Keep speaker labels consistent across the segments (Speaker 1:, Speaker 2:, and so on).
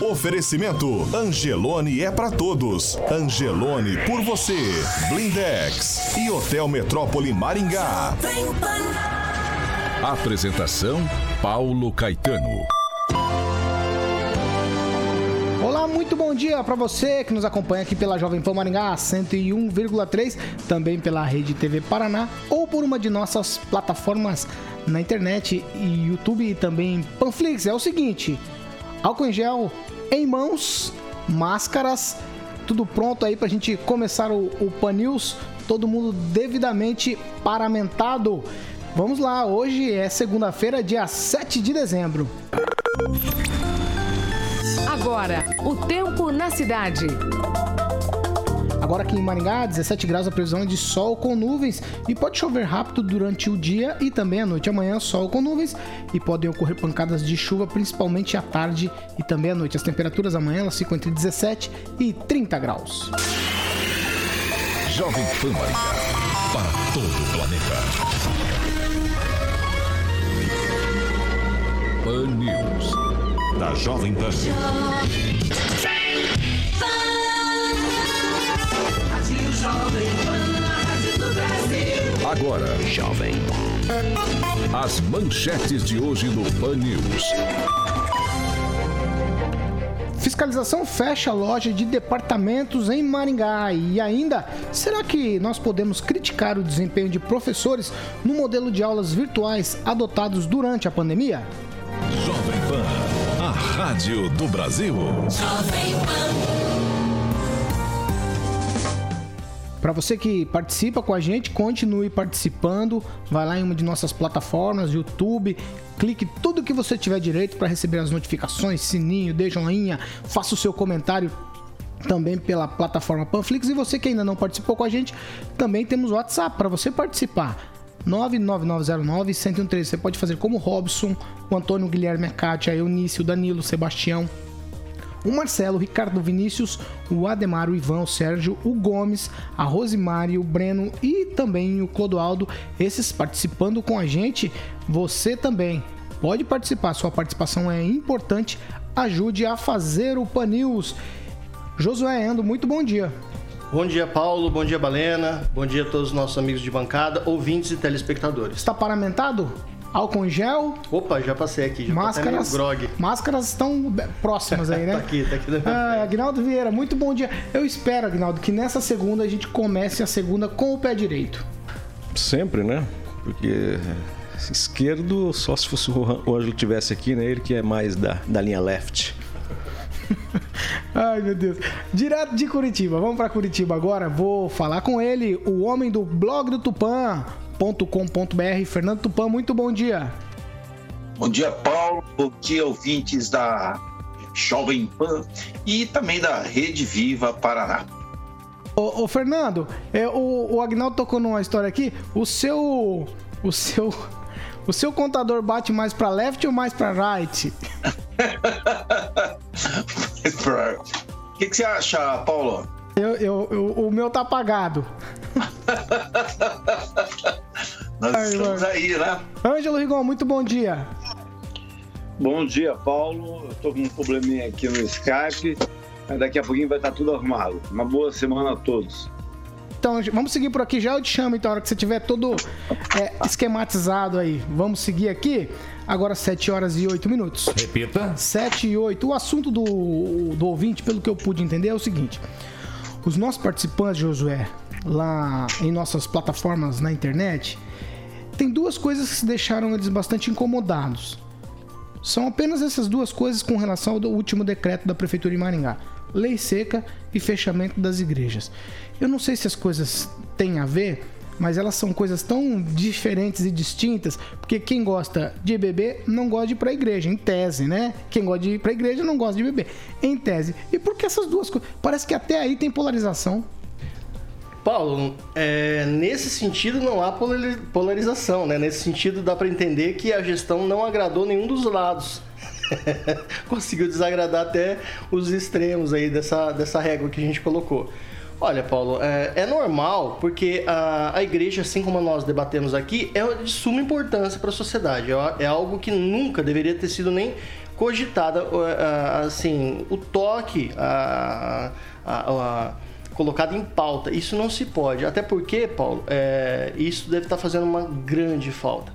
Speaker 1: Oferecimento Angelone é para todos. Angelone por você. Blindex e Hotel Metrópole Maringá.
Speaker 2: Apresentação Paulo Caetano.
Speaker 3: muito bom dia para você que nos acompanha aqui pela Jovem Pan Maringá 101,3, também pela Rede TV Paraná ou por uma de nossas plataformas na internet e YouTube e também Panflix. É o seguinte: álcool em gel em mãos, máscaras, tudo pronto aí pra gente começar o, o Pan News, todo mundo devidamente paramentado. Vamos lá, hoje é segunda-feira, dia 7 de dezembro.
Speaker 4: Agora, o tempo na cidade.
Speaker 3: Agora aqui em Maringá, 17 graus, a previsão é de sol com nuvens e pode chover rápido durante o dia e também à noite. Amanhã, sol com nuvens e podem ocorrer pancadas de chuva, principalmente à tarde e também à noite. As temperaturas amanhã elas ficam entre 17 e 30 graus.
Speaker 2: Jovem Pan Maringá, para todo o planeta. Pan News da Jovem Pan. Agora, Jovem. As manchetes de hoje no Pan News.
Speaker 3: Fiscalização fecha a loja de departamentos em Maringá. E ainda, será que nós podemos criticar o desempenho de professores no modelo de aulas virtuais adotados durante a pandemia?
Speaker 2: Jovem Pan. Rádio do Brasil.
Speaker 3: Para você que participa com a gente, continue participando. Vai lá em uma de nossas plataformas, YouTube, clique tudo que você tiver direito para receber as notificações, sininho, dê joinha, faça o seu comentário também pela plataforma Panflix. E você que ainda não participou com a gente, também temos o WhatsApp para você participar. 99909-1013. Você pode fazer como o Robson, o Antônio Guilherme, a a Eunice, o Danilo, o Sebastião, o Marcelo, o Ricardo Vinícius, o Ademar, o Ivan, o Sérgio, o Gomes, a Rosemary, o Breno e também o Clodoaldo. Esses participando com a gente, você também pode participar. Sua participação é importante. Ajude a fazer o Pan News. Josué Endo, muito bom dia.
Speaker 5: Bom dia, Paulo. Bom dia, Balena. Bom dia a todos os nossos amigos de bancada, ouvintes e telespectadores.
Speaker 3: Está paramentado? Álcool em gel?
Speaker 5: Opa, já passei aqui. Já
Speaker 3: máscaras, grog. Máscaras estão próximas aí, né?
Speaker 5: tá aqui, tá aqui.
Speaker 3: Ah, Agnaldo Vieira, muito bom dia. Eu espero, Agnaldo, que nessa segunda a gente comece a segunda com o pé direito.
Speaker 6: Sempre, né? Porque esquerdo, só se fosse o Ângelo tivesse aqui, né? Ele que é mais da, da linha left.
Speaker 3: Ai, meu Deus. Direto de Curitiba. Vamos para Curitiba agora. Vou falar com ele, o homem do blog do Tupan.com.br, Fernando Tupan. Muito bom dia.
Speaker 7: Bom dia, Paulo. Bom dia, ouvintes da Jovem Pan e também da Rede Viva Paraná.
Speaker 3: Ô, ô Fernando, é, o, o Agnaldo tocou numa história aqui. O seu. O seu. O seu contador bate mais para left ou mais para right?
Speaker 7: O que, que, você acha, Paulo?
Speaker 3: Eu, eu, eu, o meu tá apagado.
Speaker 7: Nós Ai, estamos mano. aí, né?
Speaker 3: Ângelo Rigon, muito bom dia.
Speaker 8: Bom dia, Paulo. Eu tô com um probleminha aqui no Skype, mas daqui a pouquinho vai estar tudo arrumado. Uma boa semana a todos.
Speaker 3: Então, vamos seguir por aqui. Já eu te chamo, então, a hora que você tiver todo é, esquematizado aí. Vamos seguir aqui. Agora, 7 horas e 8 minutos.
Speaker 2: Repita.
Speaker 3: 7 e 8. O assunto do, do ouvinte, pelo que eu pude entender, é o seguinte. os nossos participantes, Josué, lá em nossas plataformas na internet, tem duas coisas que deixaram eles bastante incomodados. São apenas essas duas coisas com relação ao último decreto da Prefeitura de Maringá: lei seca e fechamento das igrejas. Eu não sei se as coisas têm a ver, mas elas são coisas tão diferentes e distintas, porque quem gosta de beber não gosta de ir para a igreja, em tese, né? Quem gosta de ir para a igreja não gosta de beber, em tese. E por que essas duas coisas? Parece que até aí tem polarização.
Speaker 5: Paulo, é, nesse sentido não há polarização, né? Nesse sentido dá para entender que a gestão não agradou nenhum dos lados. Conseguiu desagradar até os extremos aí dessa, dessa régua que a gente colocou. Olha, Paulo, é, é normal porque a, a, igreja, assim como nós debatemos aqui, é de suma importância para a sociedade. É, é, algo que nunca deveria ter sido nem cogitada, assim, o toque, a, a, a colocado em pauta. Isso não se pode, até porque, Paulo, é, isso deve estar fazendo uma grande falta.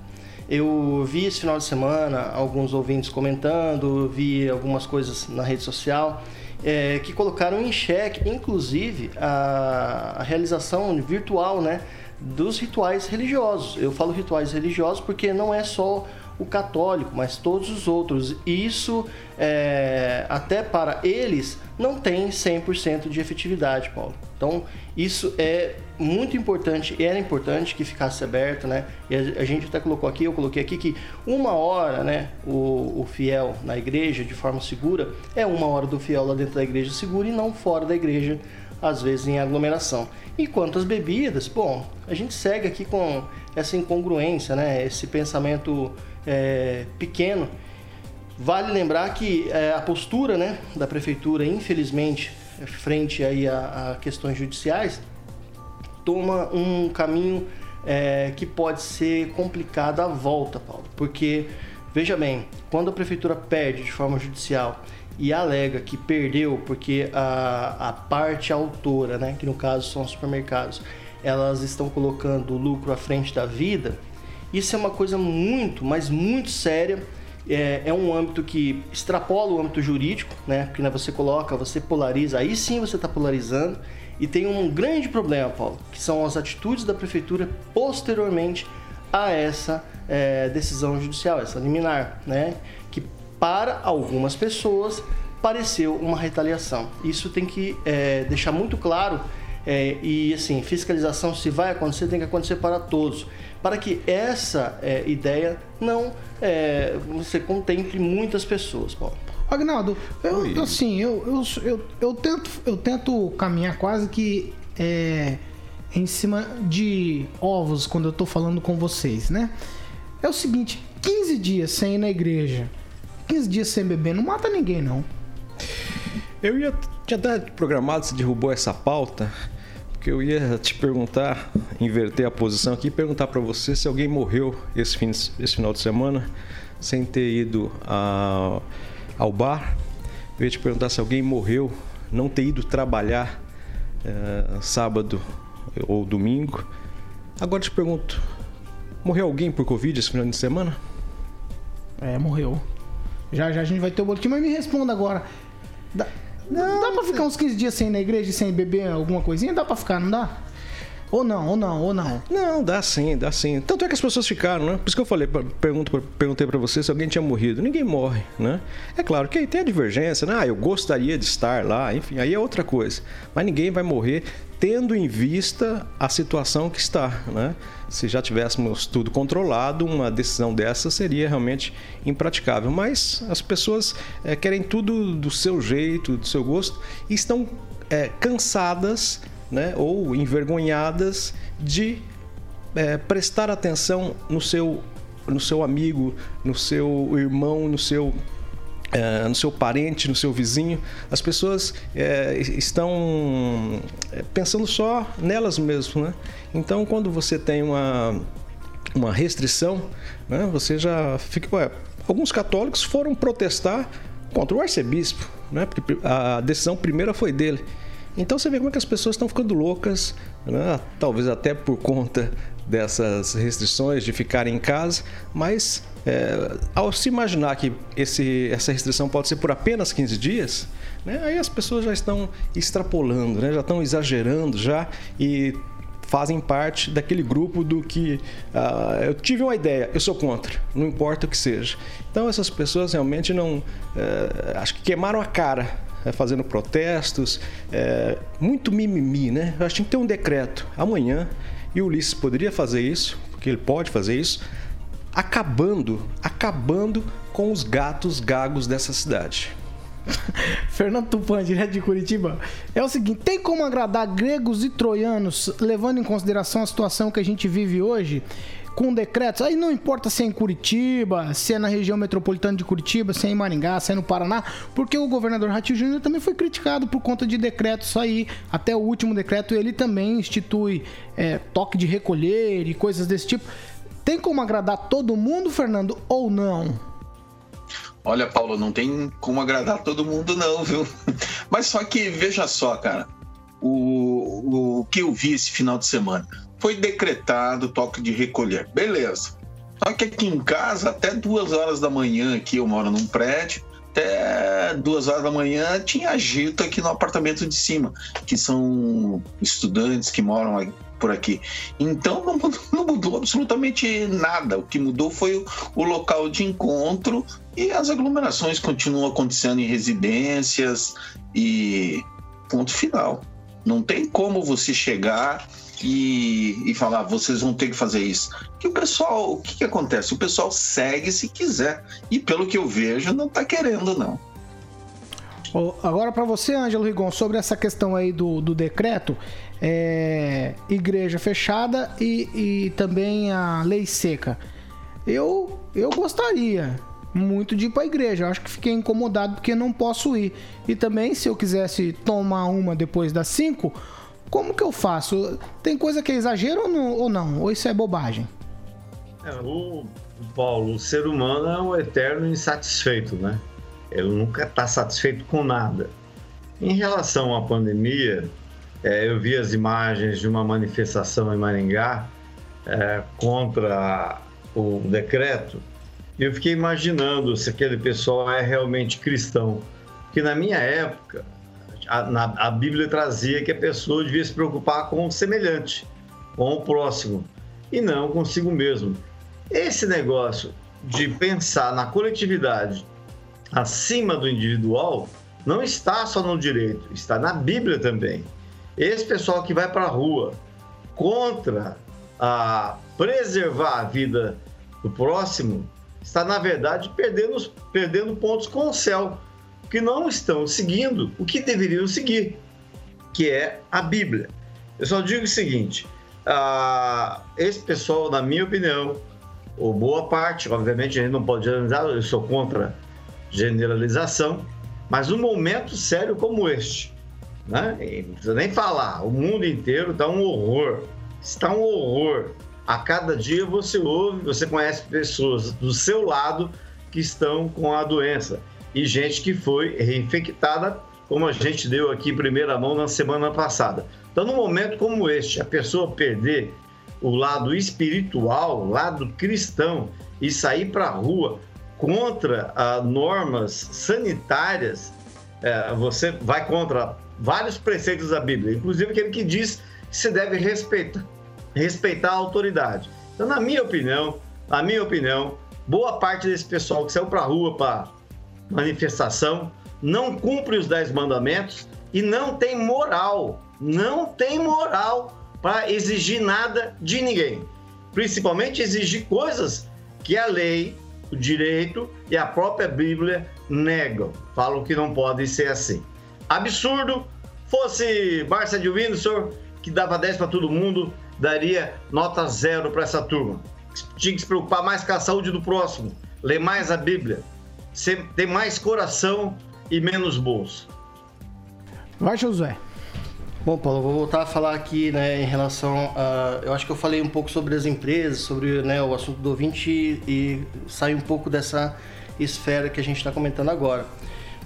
Speaker 5: Eu vi esse final de semana alguns ouvintes comentando, vi algumas coisas na rede social é, que colocaram em xeque, inclusive, a, a realização virtual né, dos rituais religiosos. Eu falo rituais religiosos porque não é só o católico, mas todos os outros. Isso, é, até para eles, não tem 100% de efetividade, Paulo. Então, isso é muito importante, era importante que ficasse aberto, né? E a, gente até colocou aqui, eu coloquei aqui que uma hora, né, o, o fiel na igreja de forma segura é uma hora do fiel lá dentro da igreja segura e não fora da igreja, às vezes em aglomeração. E quanto às bebidas, bom, a gente segue aqui com essa incongruência, né? Esse pensamento é, pequeno. Vale lembrar que é, a postura né, da prefeitura, infelizmente, frente aí a, a questões judiciais, toma um caminho é, que pode ser complicado à volta, Paulo. Porque, veja bem, quando a prefeitura perde de forma judicial e alega que perdeu porque a, a parte autora, né, que no caso são os supermercados, elas estão colocando o lucro à frente da vida, isso é uma coisa muito, mas muito séria. É, é, um âmbito que extrapola o âmbito jurídico, né? Porque né, você coloca, você polariza, aí sim você está polarizando. E tem um grande problema, Paulo, que são as atitudes da prefeitura posteriormente a essa é, decisão judicial, essa liminar, né? Que para algumas pessoas pareceu uma retaliação. Isso tem que é, deixar muito claro é, e assim, fiscalização se vai acontecer tem que acontecer para todos para que essa é, ideia não é, você contemple muitas pessoas, Paulo.
Speaker 3: Agnaldo, eu, assim, eu, eu, eu, eu, tento, eu tento caminhar quase que é, em cima de ovos quando eu estou falando com vocês, né? É o seguinte, 15 dias sem ir na igreja, 15 dias sem beber, não mata ninguém, não.
Speaker 6: Eu ia tinha até programado, se derrubou essa pauta, que eu ia te perguntar, inverter a posição aqui, perguntar para você se alguém morreu esse, fim, esse final de semana sem ter ido a, ao bar. Eu ia te perguntar se alguém morreu não ter ido trabalhar é, sábado ou domingo. Agora te pergunto, morreu alguém por Covid esse final de semana?
Speaker 3: É, morreu. Já já a gente vai ter o boletim, mas me responda agora. Não, dá pra ficar uns 15 dias sem ir na igreja e sem beber alguma coisinha? Dá pra ficar, não dá? Ou não, ou não, ou não.
Speaker 6: Não, dá sim, dá sim. Tanto é que as pessoas ficaram, né? Por isso que eu falei, pergunto, perguntei para você se alguém tinha morrido. Ninguém morre, né? É claro que aí tem a divergência, né? Ah, eu gostaria de estar lá, enfim, aí é outra coisa. Mas ninguém vai morrer tendo em vista a situação que está, né? Se já tivéssemos tudo controlado, uma decisão dessa seria realmente impraticável. Mas as pessoas é, querem tudo do seu jeito, do seu gosto e estão é, cansadas né, ou envergonhadas de é, prestar atenção no seu, no seu amigo, no seu irmão, no seu é, no seu parente, no seu vizinho, as pessoas é, estão é, pensando só nelas mesmas. Né? Então, quando você tem uma, uma restrição, né, você já fica. Ué, alguns católicos foram protestar contra o arcebispo, né, porque a decisão primeira foi dele. Então você vê como é que as pessoas estão ficando loucas, né? talvez até por conta dessas restrições de ficar em casa, mas é, ao se imaginar que esse, essa restrição pode ser por apenas 15 dias, Né? Aí as pessoas já estão extrapolando, né? já estão exagerando já e fazem parte daquele grupo do que uh, eu tive uma ideia, eu sou contra, não importa o que seja. Então essas pessoas realmente não, uh, acho que queimaram a cara uh, fazendo protestos, eh, muito mimimi, né? Eu acho que tinha que ter um decreto amanhã e o Ulisses poderia fazer isso, porque ele pode fazer isso, acabando, acabando com os gatos gagos dessa cidade.
Speaker 3: Fernando Tupan, direto de Curitiba. É o seguinte: tem como agradar gregos e troianos, levando em consideração a situação que a gente vive hoje, com decretos? Aí não importa se é em Curitiba, se é na região metropolitana de Curitiba, se é em Maringá, se é no Paraná, porque o governador Ratinho Júnior também foi criticado por conta de decretos aí. Até o último decreto ele também institui é, toque de recolher e coisas desse tipo. Tem como agradar todo mundo, Fernando, ou não?
Speaker 7: Olha, Paulo, não tem como agradar todo mundo, não, viu? Mas só que, veja só, cara, o, o que eu vi esse final de semana foi decretado toque de recolher. Beleza. Só que aqui em casa, até duas horas da manhã, aqui eu moro num prédio, até duas horas da manhã tinha agito aqui no apartamento de cima, que são estudantes que moram por aqui. Então não, não, mudou absolutamente nada. O que mudou foi o, o, local de encontro e as aglomerações continuam acontecendo em residências e ponto final. Não tem como você chegar e, e falar, vocês vão ter que fazer isso. Que o pessoal, o que, que acontece? O pessoal segue se quiser. E pelo que eu vejo, não está querendo, não.
Speaker 3: Agora para você, Ângelo Rigon, sobre essa questão aí do, do decreto, é, igreja fechada e, e também a lei seca. Eu, eu gostaria muito de ir para a igreja. Eu acho que fiquei incomodado porque não posso ir. E também, se eu quisesse tomar uma depois das 5, como que eu faço? Tem coisa que é exagero ou não? Ou, não? ou isso é bobagem?
Speaker 8: É, o Paulo, o ser humano é um eterno insatisfeito, né? Ele nunca está satisfeito com nada. Em relação à pandemia, é, eu vi as imagens de uma manifestação em Maringá é, contra o decreto e eu fiquei imaginando se aquele pessoal é realmente cristão. Que na minha época, a, na, a Bíblia trazia que a pessoa devia se preocupar com o semelhante, com o próximo, e não consigo mesmo. Esse negócio de pensar na coletividade acima do individual não está só no direito, está na Bíblia também. Esse pessoal que vai para a rua contra a preservar a vida do próximo está, na verdade, perdendo, perdendo pontos com o céu, que não estão seguindo o que deveriam seguir, que é a Bíblia. Eu só digo o seguinte: esse pessoal, na minha opinião, ou boa parte, obviamente a gente não pode generalizar, eu sou contra generalização, mas um momento sério como este, né? E não precisa nem falar. O mundo inteiro está um horror. Está um horror. A cada dia você ouve, você conhece pessoas do seu lado que estão com a doença e gente que foi reinfectada, como a gente deu aqui em primeira mão na semana passada. Então, num momento como este, a pessoa perder o lado espiritual, o lado cristão e sair para a rua contra ah, normas sanitárias, é, você vai contra vários preceitos da Bíblia, inclusive aquele que diz que se deve respeitar, respeitar a autoridade. Então, na minha opinião, na minha opinião, boa parte desse pessoal que saiu para a rua para manifestação não cumpre os dez mandamentos e não tem moral, não tem moral para exigir nada de ninguém. Principalmente exigir coisas que a lei, o direito e a própria Bíblia negam. Falam que não podem ser assim. Absurdo, Fosse Barça de Windsor, que dava 10 para todo mundo, daria nota zero para essa turma. Tinha que se preocupar mais com a saúde do próximo, ler mais a Bíblia, ter mais coração e menos bolso.
Speaker 3: Vai, Josué.
Speaker 5: Bom, Paulo, vou voltar a falar aqui, né, em relação a. Eu acho que eu falei um pouco sobre as empresas, sobre né, o assunto do ouvinte e, e sair um pouco dessa esfera que a gente está comentando agora.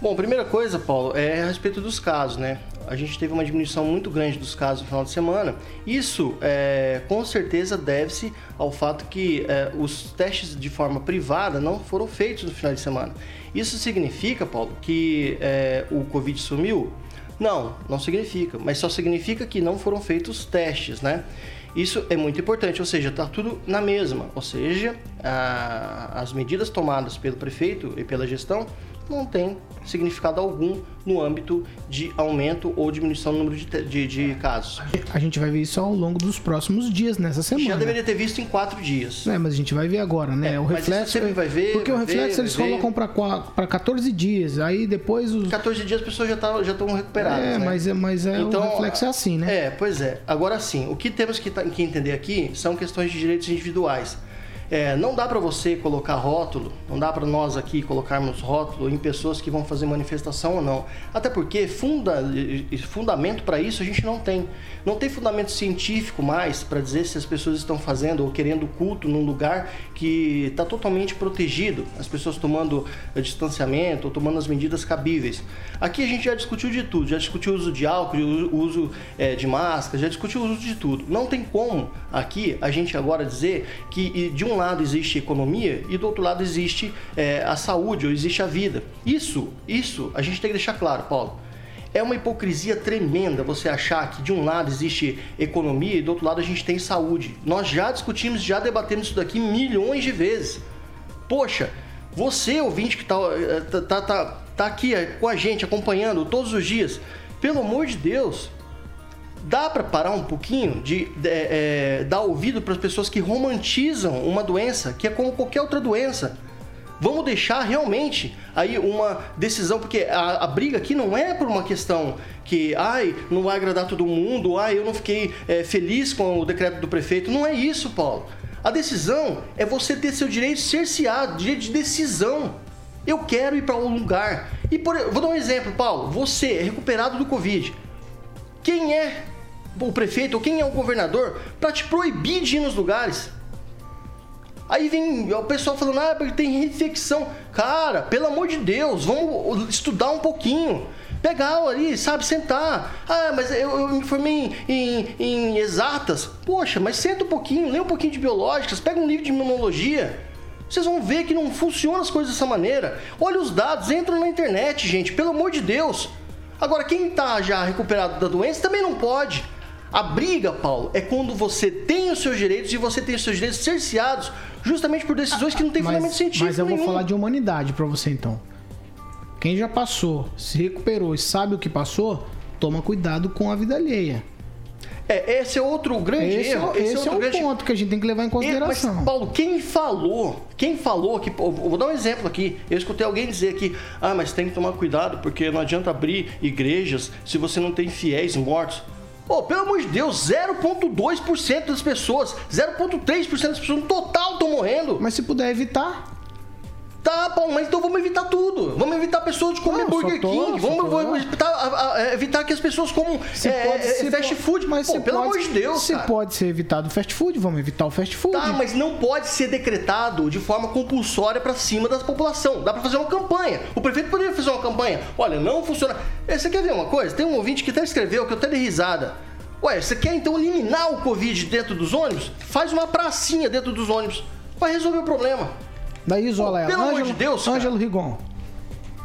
Speaker 5: Bom, primeira coisa, Paulo, é a respeito dos casos, né? a gente teve uma diminuição muito grande dos casos no final de semana. Isso, é, com certeza, deve-se ao fato que é, os testes de forma privada não foram feitos no final de semana. Isso significa, Paulo, que é, o Covid sumiu? Não, não significa, mas só significa que não foram feitos testes, né? Isso é muito importante, ou seja, está tudo na mesma. Ou seja, a, as medidas tomadas pelo prefeito e pela gestão não têm significado algum no âmbito de aumento ou diminuição do número de, de, de, casos.
Speaker 3: A gente vai ver isso ao longo dos próximos dias nessa semana.
Speaker 5: Já deveria ter visto em quatro dias.
Speaker 3: É, mas a gente vai ver agora, né? É, o reflexo.
Speaker 5: sempre vai ver.
Speaker 3: Porque
Speaker 5: vai
Speaker 3: o reflexo
Speaker 5: ver,
Speaker 3: eles colocam para 14 dias. Aí depois os.
Speaker 5: 14 dias as pessoas já estão já recuperadas.
Speaker 3: É,
Speaker 5: né?
Speaker 3: mas, é, mas é, então, o reflexo é assim, né?
Speaker 5: É, pois é. Agora sim, o que temos que, que entender aqui são questões de direitos individuais. É, não dá para você colocar rótulo, não dá para nós aqui colocarmos rótulo em pessoas que vão fazer manifestação ou não. Até porque funda, fundamento para isso a gente não tem. Não tem fundamento científico mais para dizer se as pessoas estão fazendo ou querendo culto num lugar que está totalmente protegido, as pessoas tomando eh, distanciamento ou tomando as medidas cabíveis. Aqui a gente já discutiu de tudo, já discutiu o uso de álcool, o uso é, de máscara, já discutiu o uso de tudo. Não tem como aqui a gente agora dizer que de um um lado existe economia e do outro lado existe é, a saúde ou existe a vida. Isso, isso a gente tem que deixar claro, Paulo. É uma hipocrisia tremenda você achar que de um lado existe economia e do outro lado a gente tem saúde. Nós já discutimos, já debatemos isso daqui milhões de vezes. Poxa, você ouvinte que está é, tá, tá, tá, aqui com a gente acompanhando todos os dias, pelo amor de Deus, dá para parar um pouquinho de, de é, dar ouvido para as pessoas que romantizam uma doença que é como qualquer outra doença. Vamos deixar realmente aí uma decisão, porque a, a, briga aqui não é por uma questão que, ai, não vai agradar todo mundo, ai, eu não fiquei é, feliz com o decreto do prefeito. Não é isso, Paulo. A decisão é você ter seu direito cerceado, direito de decisão. Eu quero ir para um lugar. E por, vou dar um exemplo, Paulo. Você é recuperado do Covid. Quem é o prefeito ou quem é o governador para te proibir de ir nos lugares. Aí vem o pessoal falando, ah, porque tem infecção. Cara, pelo amor de Deus, vamos estudar um pouquinho. Pegar ali, sabe, sentar. Ah, mas eu, eu me formei em, em, em, exatas. Poxa, mas senta um pouquinho, lê um pouquinho de biológicas, pega um livro de imunologia. Vocês vão ver que não funcionam as coisas dessa maneira. Olha os dados, entram na internet, gente, pelo amor de Deus. Agora, quem está já recuperado da doença também não pode. A briga, Paulo, é quando você tem os seus direitos e você tem os seus direitos cerceados justamente por decisões que não têm fundamento científico
Speaker 3: Mas eu
Speaker 5: nenhum.
Speaker 3: vou falar de humanidade para você então. Quem já passou, se recuperou e sabe o que passou, toma cuidado com a vida alheia.
Speaker 5: É, esse é outro grande
Speaker 3: esse
Speaker 5: erro.
Speaker 3: É, esse, esse é, um grande... ponto que a gente tem que levar em consideração.
Speaker 5: Mas, Paulo, quem falou, quem falou que. Vou dar um exemplo aqui. Eu escutei alguém dizer que, ah, mas tem que tomar cuidado, porque não adianta abrir igrejas se você não tem fiéis mortos. Pô, pelo amor de Deus, 0,2% das pessoas, 0,3% das pessoas no total estão morrendo.
Speaker 3: Mas se puder evitar.
Speaker 5: Tá bom, mas então vamos evitar tudo. Vamos evitar pessoas de comer não, Burger tô, King. Vamos, vamos evitar, a, a, evitar, que as pessoas comam se é, pode, é, fast food. Mas Pô, pelo pode, amor de Deus.
Speaker 3: Se
Speaker 5: cara.
Speaker 3: pode ser evitado o fast food, vamos evitar o fast food.
Speaker 5: Tá, mas não pode ser decretado de forma compulsória para cima da população. Dá para fazer uma campanha. O prefeito poderia fazer uma campanha. Olha, não funciona. Você quer ver uma coisa? Tem um ouvinte que até escreveu que eu até dei risada. Ué, você quer então eliminar o Covid dentro dos ônibus? Faz uma pracinha dentro dos ônibus. Vai resolver o problema.
Speaker 3: Daí isola ela.
Speaker 5: Pelo Ângelo, amor de Deus,
Speaker 3: Ângelo Rigon.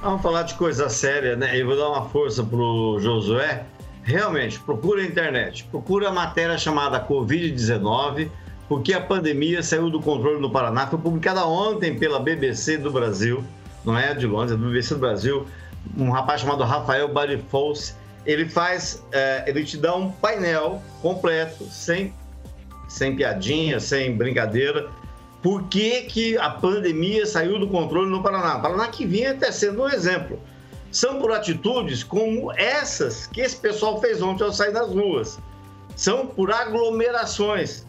Speaker 8: Vamos falar de coisa séria, né? Eu vou dar uma força pro Josué. Realmente, procura a internet. Procura a matéria chamada Covid-19, porque a pandemia saiu do controle no Paraná. Foi publicada ontem pela BBC do Brasil. Não é de Londres, é do BBC do Brasil. Um rapaz chamado Rafael Barifols. Ele faz, é, ele te dá um painel completo, sem, sem piadinha, sem brincadeira, por que, que a pandemia saiu do controle no Paraná. O Paraná que vinha até sendo um exemplo. São por atitudes como essas que esse pessoal fez ontem ao sair das ruas. São por aglomerações.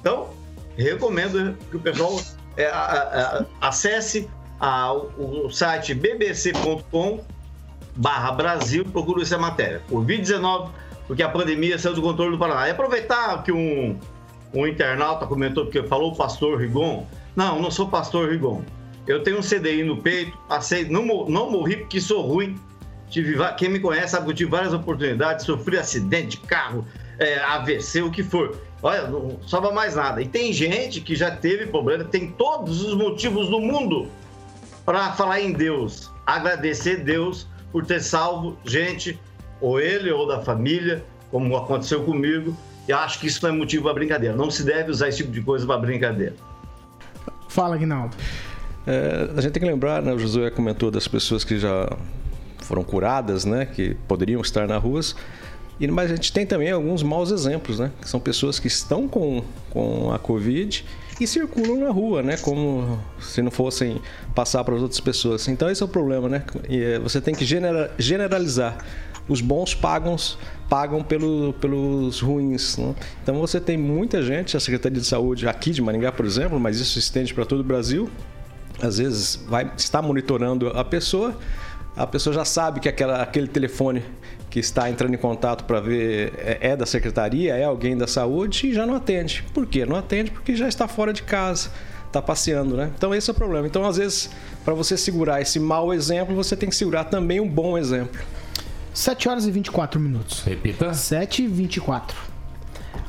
Speaker 8: Então, recomendo que o pessoal é, a, a, acesse a, o site bbc.com barra Brasil, procure essa matéria. Covid-19, porque a pandemia saiu do controle do Paraná. E aproveitar que um um internauta comentou porque falou pastor Rigon. Não, não sou pastor Rigon. Eu tenho um CDI no peito, passei, não, não morri porque sou ruim. Tive, quem me conhece sabe que eu tive várias oportunidades, sofri acidente de carro, é, AVC, o que for. Olha, não sobra mais nada. E tem gente que já teve problema, tem todos os motivos do mundo para falar em Deus, agradecer Deus por ter salvo gente, ou ele ou da família, como aconteceu comigo. E acho que isso não é motivo para brincadeira. Não se deve usar esse tipo de coisa para brincadeira.
Speaker 3: Fala, Guinaldo.
Speaker 6: É, a gente tem que lembrar, né, o Josué comentou das pessoas que já foram curadas, né, que poderiam estar nas ruas. E, mas a gente tem também alguns maus exemplos, né? Que são pessoas que estão com, com a Covid e circulam na rua, né? Como se não fossem passar para as outras pessoas. Então esse é o problema, né? E, é, você tem que genera, generalizar. Os bons pagam, pagam pelo, pelos ruins. Né? Então você tem muita gente, a Secretaria de Saúde aqui de Maringá, por exemplo, mas isso se estende para todo o Brasil, às vezes vai estar monitorando a pessoa, a pessoa já sabe que aquela, aquele telefone que está entrando em contato para ver é, é, da secretaria, é alguém da saúde e já não atende. Por quê? Não atende porque já está fora de casa, está passeando, né? Então esse é o problema. Então, às vezes, para você segurar esse mau exemplo, você tem que segurar também um bom exemplo.
Speaker 3: 7 horas e 24 minutos.
Speaker 9: Repita.
Speaker 3: 7 e 24.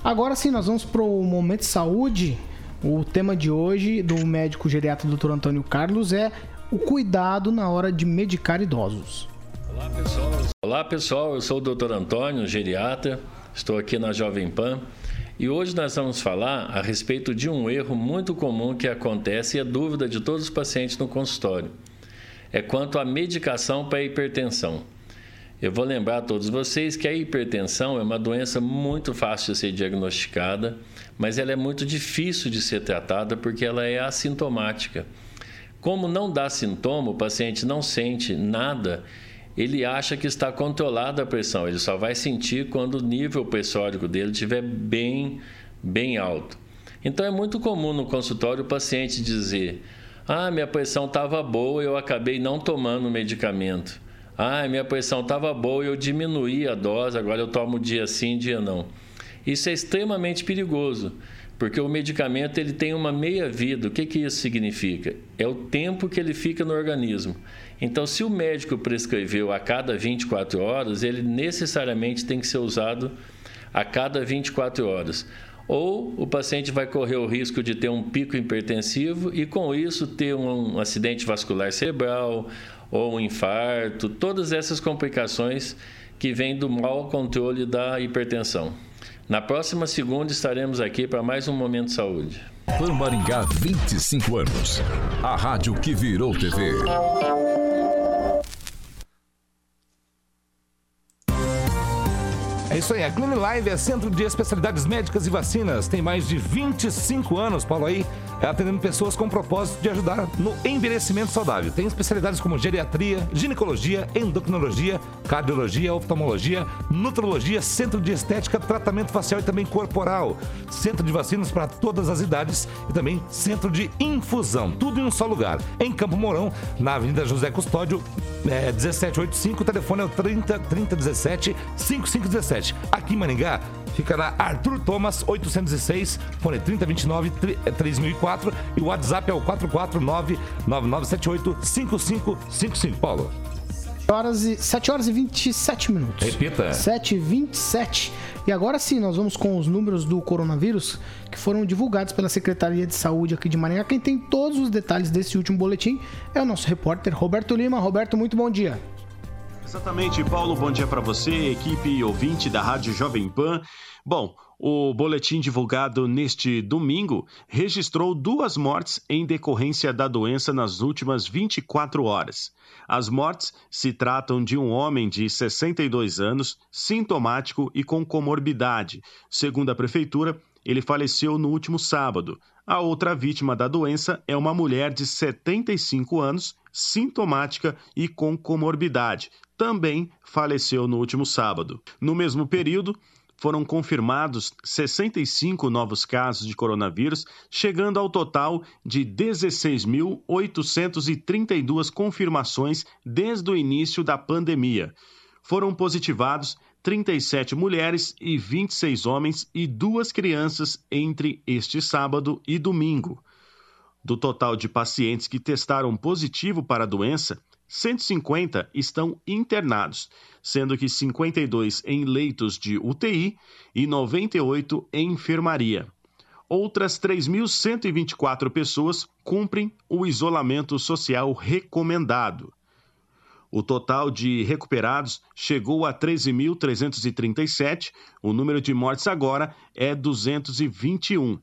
Speaker 3: Agora sim, nós vamos para o Momento de Saúde. O tema de hoje do médico geriatra Dr. Antônio Carlos é o cuidado na hora de medicar idosos.
Speaker 10: Olá pessoal, Olá, pessoal. eu sou o Dr. Antônio, geriatra, estou aqui na Jovem Pan e hoje nós vamos falar a respeito de um erro muito comum que acontece e é dúvida de todos os pacientes no consultório. É quanto à medicação para a hipertensão. Eu vou lembrar a todos vocês que a hipertensão é uma doença muito fácil de ser diagnosticada, mas ela é muito difícil de ser tratada porque ela é assintomática. Como não dá sintoma, o paciente não sente nada, ele acha que está controlada a pressão, ele só vai sentir quando o nível pressórico dele estiver bem, bem alto. Então é muito comum no consultório o paciente dizer: Ah, minha pressão estava boa, eu acabei não tomando o medicamento. Ah, minha pressão estava boa, eu diminuí a dose, agora eu tomo dia sim, dia não. Isso é extremamente perigoso, porque o medicamento ele tem uma meia-vida. O que, que isso significa? É o tempo que ele fica no organismo. Então, se o médico prescreveu a cada 24 horas, ele necessariamente tem que ser usado a cada 24 horas. Ou o paciente vai correr o risco de ter um pico hipertensivo e, com isso, ter um acidente vascular cerebral ou um infarto, todas essas complicações que vêm do mau controle da hipertensão. Na próxima segunda estaremos aqui para mais um Momento de Saúde.
Speaker 2: Pan Maringá, 25 anos. A rádio que virou TV.
Speaker 9: É isso aí, a Clean Live é centro de especialidades médicas e vacinas. Tem mais de 25 anos, Paulo aí, atendendo pessoas com o propósito de ajudar no envelhecimento saudável. Tem especialidades como geriatria, ginecologia, endocrinologia, cardiologia, oftalmologia, nutrologia, centro de estética, tratamento facial e também corporal. Centro de vacinas para todas as idades e também centro de infusão. Tudo em um só lugar. Em Campo Mourão, na Avenida José Custódio, é, 1785, o telefone é o 30 3017 5517. Aqui em Maringá, fica na Arthur Thomas 806, fone 3029 3004 e o WhatsApp é o 449 9978 5555. Paulo.
Speaker 3: Horas e, 7 horas e 27 minutos.
Speaker 9: Repita.
Speaker 3: 7 e 27. E agora sim, nós vamos com os números do coronavírus que foram divulgados pela Secretaria de Saúde aqui de Maringá. Quem tem todos os detalhes desse último boletim é o nosso repórter Roberto Lima. Roberto, muito bom dia.
Speaker 11: Exatamente, Paulo, bom dia para você, equipe ouvinte da Rádio Jovem Pan. Bom, o boletim divulgado neste domingo registrou duas mortes em decorrência da doença nas últimas 24 horas. As mortes se tratam de um homem de 62 anos, sintomático e com comorbidade. Segundo a prefeitura, ele faleceu no último sábado. A outra vítima da doença é uma mulher de 75 anos, sintomática e com comorbidade também faleceu no último sábado. No mesmo período, foram confirmados 65 novos casos de coronavírus, chegando ao total de 16.832 confirmações desde o início da pandemia. Foram positivados 37 mulheres e 26 homens e duas crianças entre este sábado e domingo. Do total de pacientes que testaram positivo para a doença, 150 estão internados, sendo que 52 em leitos de UTI e 98 em enfermaria. Outras 3.124 pessoas cumprem o isolamento social recomendado. O total de recuperados chegou a 13.337, o número de mortes agora é 221.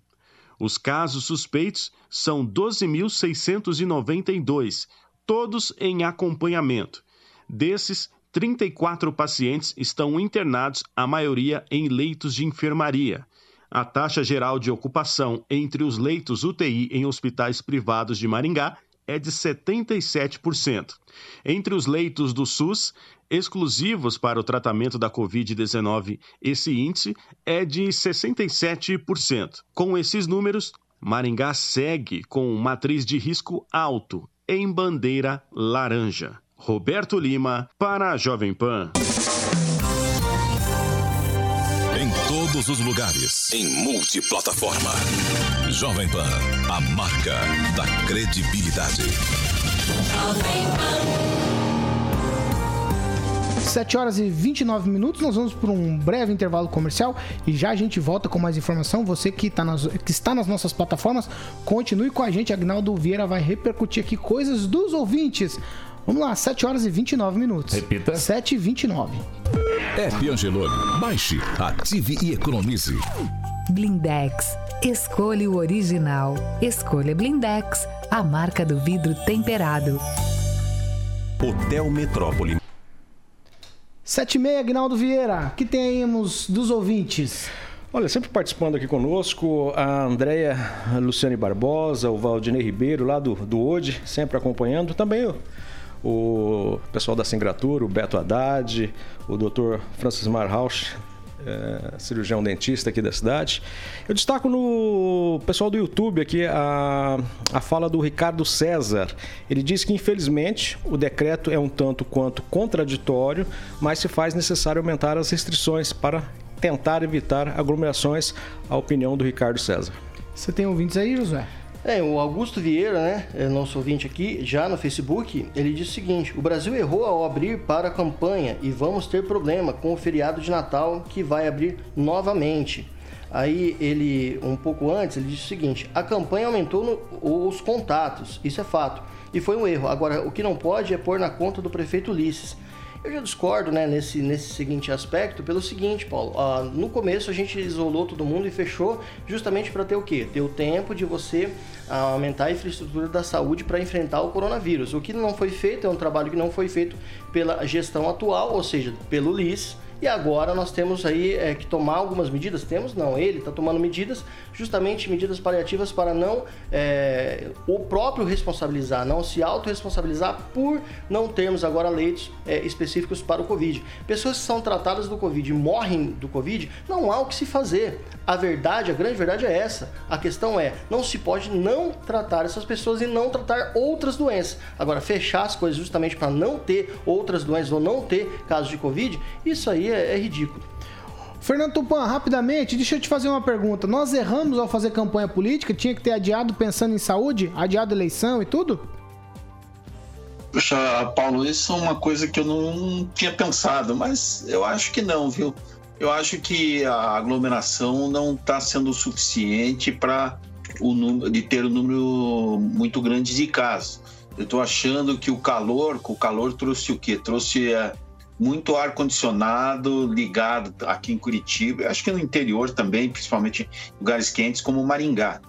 Speaker 11: Os casos suspeitos são 12.692, todos em acompanhamento. Desses, 34 pacientes estão internados, a maioria em leitos de enfermaria. A taxa geral de ocupação entre os leitos UTI em hospitais privados de Maringá é de 77%. Entre os leitos do SUS, exclusivos para o tratamento da Covid-19, esse índice é de 67%. Com esses números, Maringá segue com matriz de risco alto, em bandeira laranja. Roberto Lima, para a Jovem Pan.
Speaker 2: Em todos os lugares, em multiplataforma. Jovem Pan, a marca da credibilidade.
Speaker 3: Jovem Pan. 7 horas e 29 minutos, nós vamos por um breve intervalo comercial e já a gente volta com mais informação. Você que, tá nas, que está nas nossas plataformas, continue com a gente. Agnaldo Vieira vai repercutir aqui coisas dos ouvintes. Vamos lá, 7 horas e 29 minutos.
Speaker 9: Repita.
Speaker 3: 7 e 29.
Speaker 2: App Angelone. Baixe, ative e economize.
Speaker 4: Blindex. Escolha o original. Escolha Blindex, a marca do vidro temperado.
Speaker 1: Hotel Metrópole.
Speaker 3: 7 e meia, Agnaldo Vieira. que temos dos ouvintes?
Speaker 6: Olha, sempre participando aqui conosco, a Andréia Luciane Barbosa, o Valdinei Ribeiro, lá do, do ODE, sempre acompanhando. Também o, o pessoal da Singratura, o Beto Haddad, o doutor Francis Marhausch, é, cirurgião dentista aqui da cidade. Eu destaco no pessoal do YouTube aqui a, a fala do Ricardo César. Ele diz que, infelizmente, o decreto é um tanto quanto contraditório, mas se faz necessário aumentar as restrições para tentar evitar aglomerações, a opinião do Ricardo César.
Speaker 3: Você tem ouvintes aí, José?
Speaker 5: É, o Augusto Vieira, né, é nosso ouvinte aqui, já no Facebook, ele diz o seguinte: o Brasil errou ao abrir para a campanha e vamos ter problema com o feriado de Natal que vai abrir novamente. Aí ele, um pouco antes, ele disse o seguinte: a campanha aumentou no, os contatos, isso é fato, e foi um erro. Agora, o que não pode é pôr na conta do prefeito Ulisses. Eu já discordo né, nesse, nesse seguinte aspecto pelo seguinte, Paulo. No começo a gente isolou todo mundo e fechou justamente para ter o quê? Ter o tempo de você ah, aumentar a infraestrutura da saúde para enfrentar o coronavírus. O que não foi feito é um trabalho que não foi feito pela gestão atual, ou seja, pelo LIS, e agora nós temos aí é, que tomar algumas medidas. Temos não, ele está tomando medidas, justamente medidas paliativas para não é, o próprio responsabilizar, não se autorresponsabilizar por não termos agora leitos é, específicos para o Covid. Pessoas que são tratadas do Covid morrem do Covid, não há o que se fazer. A verdade, a grande verdade é essa. A questão é, não se pode não tratar essas pessoas e não tratar outras doenças. Agora, fechar as coisas justamente para não ter outras doenças ou não ter casos de Covid, isso aí é, é ridículo.
Speaker 3: Fernando Tupan, rapidamente, deixa eu te fazer uma pergunta. Nós erramos ao fazer campanha política? Tinha que ter adiado pensando em saúde? Adiado eleição e tudo?
Speaker 7: Puxa, Paulo, isso é uma coisa que eu não tinha pensado, mas eu acho que não, viu? Eu acho que a aglomeração não está sendo suficiente para o número de ter um número muito grande de casos. Eu estou achando que o calor, o calor trouxe o quê? Trouxe é, muito ar-condicionado ligado aqui em Curitiba, acho que no interior também, principalmente em lugares quentes como Maringá.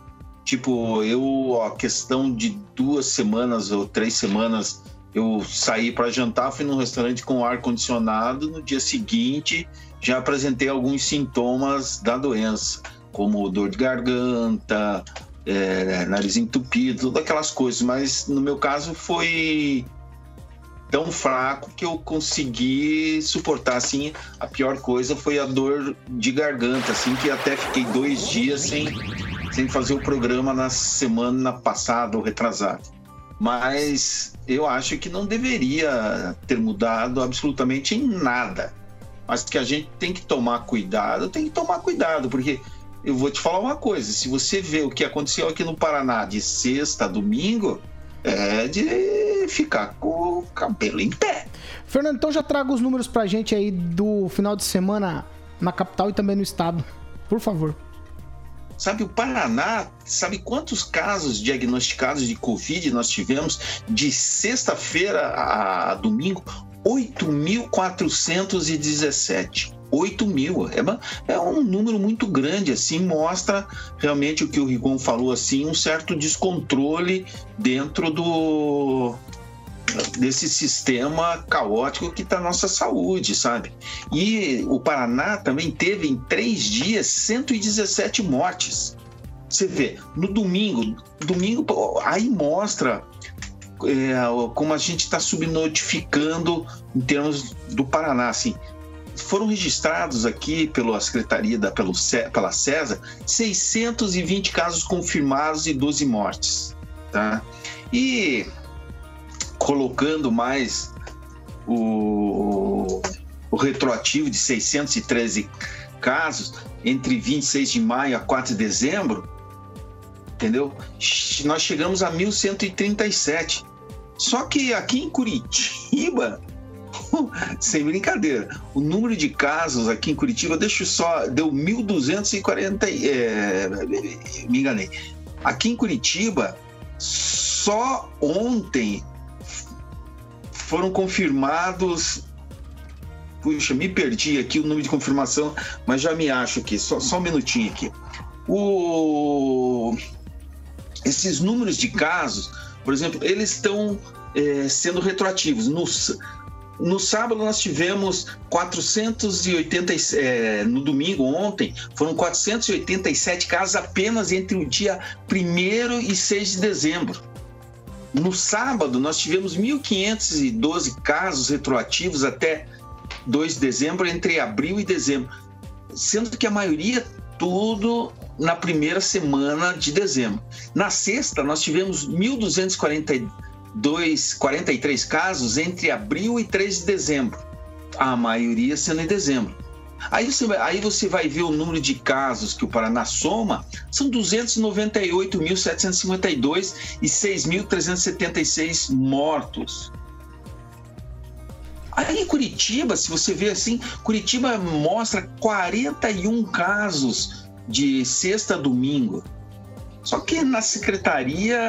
Speaker 7: Tipo, eu, a questão de duas semanas ou três semanas, eu saí para jantar, fui num restaurante com ar-condicionado, no dia seguinte já apresentei alguns sintomas da doença, como dor de garganta, é, nariz entupido, todas aquelas coisas, mas no meu caso foi tão fraco que eu consegui suportar assim. A pior coisa foi a dor de garganta, assim, que até fiquei dois dias sem, sem fazer o programa na semana passada ou retrasada. Mas eu acho que não deveria ter mudado absolutamente em nada. Mas que a gente tem que tomar cuidado, tem que tomar cuidado, porque eu vou te falar uma coisa: se você vê o que aconteceu aqui no Paraná de sexta domingo, é de ficar com o cabelo em pé.
Speaker 3: Fernando, então já traga os números pra gente aí do final de semana na capital e também no estado, por favor.
Speaker 7: Sabe, o Paraná, sabe quantos casos diagnosticados de Covid nós tivemos de sexta-feira a domingo? 8.417. 8 mil. É, é um número muito grande, assim, mostra realmente o que o Rigon falou, assim, um certo descontrole dentro do desse sistema caótico que está nossa saúde, sabe? E o Paraná também teve em três dias 117 mortes. Você vê, no domingo, domingo aí mostra é, como a gente está subnotificando em termos do Paraná, assim. Foram registrados aqui pela Secretaria da pelo, pela CESA 620 casos confirmados e 12 mortes, tá? E colocando mais o, o retroativo de 613 casos entre 26 de maio a 4 de dezembro, entendeu? Nós chegamos a 1137. Só que aqui em Curitiba, sem brincadeira, o número de casos aqui em Curitiba, deixa só, deu 1.240, é, me enganei. Aqui em Curitiba, só ontem foram confirmados. Puxa, me perdi aqui o número de confirmação, mas já me acho aqui. Só, só um minutinho aqui. O... Esses números de casos, por exemplo, eles estão é, sendo retroativos. No, no sábado nós tivemos 480, é, no domingo ontem, foram 487 casos apenas entre o dia 1 e 6 de dezembro. No sábado, nós tivemos 1.512 casos retroativos até 2 de dezembro, entre abril e dezembro, sendo que a maioria tudo na primeira semana de dezembro. Na sexta, nós tivemos 1.243 casos entre abril e 3 de dezembro, a maioria sendo em dezembro. Aí você, aí você vai ver o número de casos que o Paraná soma, são 298.752 e 6.376 mortos. Aí em Curitiba, se você vê assim, Curitiba mostra 41 casos de sexta a domingo. Só que na Secretaria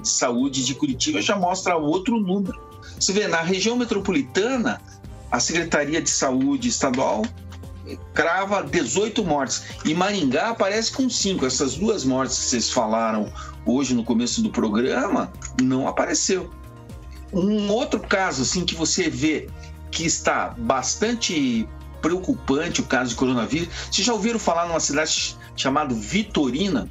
Speaker 7: de Saúde de Curitiba já mostra outro número. Você vê, na região metropolitana, a Secretaria de Saúde Estadual crava 18 mortes. E Maringá aparece com 5. Essas duas mortes que vocês falaram hoje no começo do programa, não apareceu. Um outro caso assim que você vê que está bastante preocupante o caso de coronavírus. Vocês já ouviram falar numa cidade chamada Vitorina?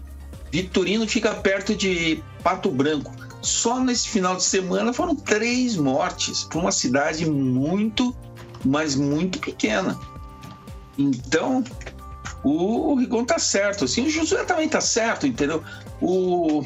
Speaker 7: Vitorino fica perto de Pato Branco. Só nesse final de semana foram três mortes para uma cidade muito, mas muito pequena. Então, o, Rigon tá certo, assim, o Josué também tá certo, entendeu? O,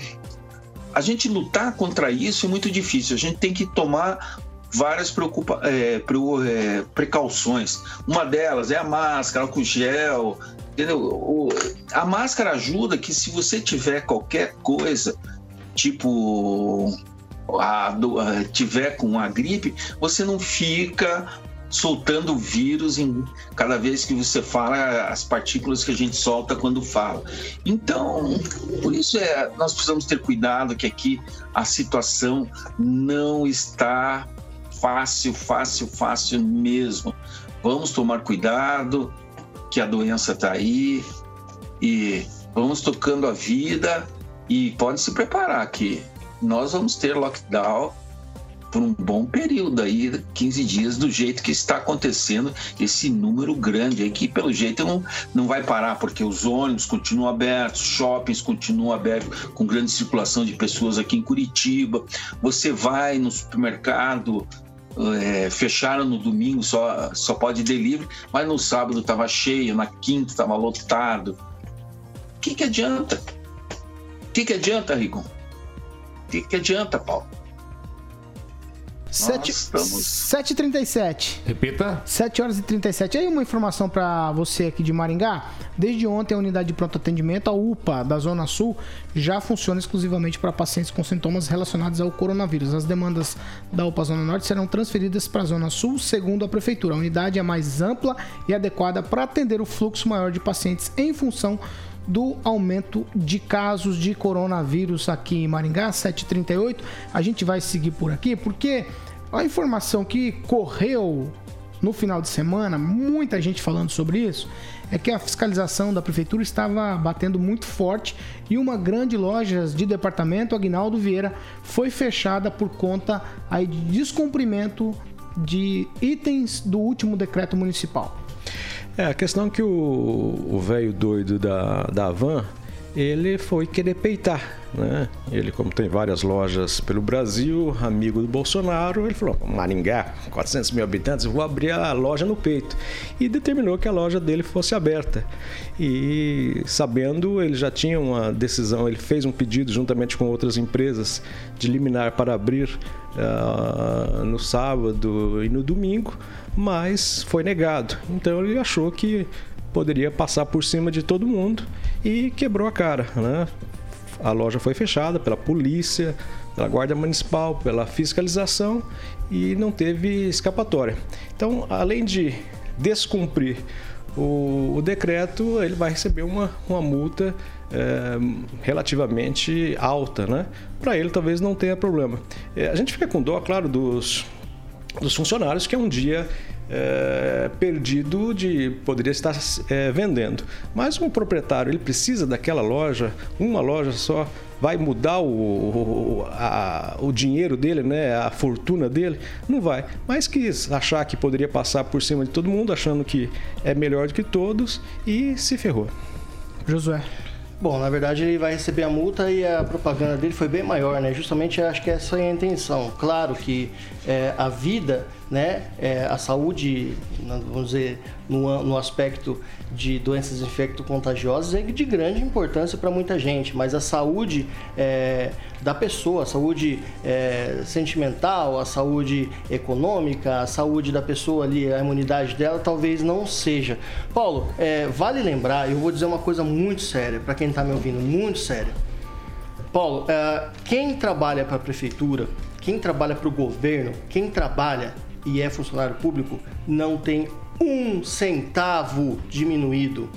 Speaker 7: a gente lutar contra isso é muito difícil, a gente tem que tomar várias preocupa é, é, precauções. Uma delas é a máscara, álcool gel? O, a máscara ajuda que se você tiver qualquer coisa, tipo a, tiver com a gripe, você não fica soltando vírus em cada vez que você fala as partículas que a gente solta quando fala. Então, por isso é, nós precisamos ter cuidado que aqui a situação não está fácil, fácil, fácil mesmo. Vamos tomar cuidado que a doença está aí e vamos tocando a vida e pode se preparar que nós vamos ter lockdown por um bom período aí, 15 dias, do jeito que está acontecendo esse número grande aí, que pelo jeito não, não vai parar, porque os ônibus continuam abertos, shoppings continuam abertos, com grande circulação de pessoas aqui em Curitiba. Você vai no supermercado, é, fecharam no domingo, só, só pode delivery, mas no sábado estava cheio, na quinta estava lotado. O que, que adianta? O que, que adianta, Rigon? O que, que adianta, Paulo?
Speaker 3: 7,
Speaker 7: estamos-
Speaker 3: 7h37.
Speaker 9: Repita.
Speaker 3: 7 horas e 37. Aí uma informação para você aqui de Maringá. Desde ontem a unidade de pronto atendimento, a UPA da Zona Sul, já funciona exclusivamente para pacientes com sintomas relacionados ao coronavírus. As demandas da UPA Zona Norte serão transferidas para a Zona Sul, segundo a prefeitura. A unidade é mais ampla e adequada para atender o fluxo maior de pacientes em função do aumento de casos de coronavírus aqui em Maringá, 738. A gente vai seguir por aqui porque a informação que correu no final de semana, muita gente falando sobre isso, é que a fiscalização da prefeitura estava batendo muito forte e uma grande loja de departamento, Aguinaldo Vieira, foi fechada por conta aí de descumprimento de itens do último decreto municipal.
Speaker 6: É, a questão é que o velho doido da, da van, ele foi querer peitar, né? Ele, como tem várias lojas pelo Brasil, amigo do Bolsonaro, ele falou, Maringá, 400 mil habitantes, vou abrir a loja no peito. E determinou que a loja dele fosse aberta. E sabendo, ele já tinha uma decisão, ele fez um pedido juntamente com outras empresas de liminar para abrir ah, no sábado e no domingo, mas foi negado. Então ele achou que poderia passar por cima de todo mundo e quebrou a cara, né? A loja foi fechada pela polícia, pela guarda municipal, pela fiscalização e não teve escapatória. Então, além de descumprir o, o decreto, ele vai receber uma, uma multa eh, relativamente alta, né? Para ele talvez não tenha problema. Eh, a gente fica com dó, claro, dos, dos funcionários, que é um dia é, perdido de poderia estar é, vendendo. Mas um proprietário ele precisa daquela loja, uma loja só, vai mudar o, o, a- o dinheiro dele, né, a fortuna dele? Não vai. Mas quis achar que poderia passar por cima de todo mundo, achando que é melhor do que todos e se ferrou.
Speaker 3: Josué.
Speaker 5: Bom, na verdade ele vai receber a multa e a propaganda dele foi bem maior, né? Justamente acho que essa é a intenção. Claro que é, a vida, né, é, a saúde, vamos dizer, no, no aspecto de doenças infecto-contagiosas é de grande importância para muita gente, mas a saúde é, da pessoa, a saúde é, sentimental, a saúde econômica, a saúde da pessoa ali, a imunidade dela, talvez não seja. Paulo, é, vale lembrar, eu vou dizer uma coisa muito séria para quem está me ouvindo, muito séria. Paulo, é, quem trabalha para a prefeitura, quem trabalha para o governo, quem trabalha e é funcionário público, não tem um centavo diminuído.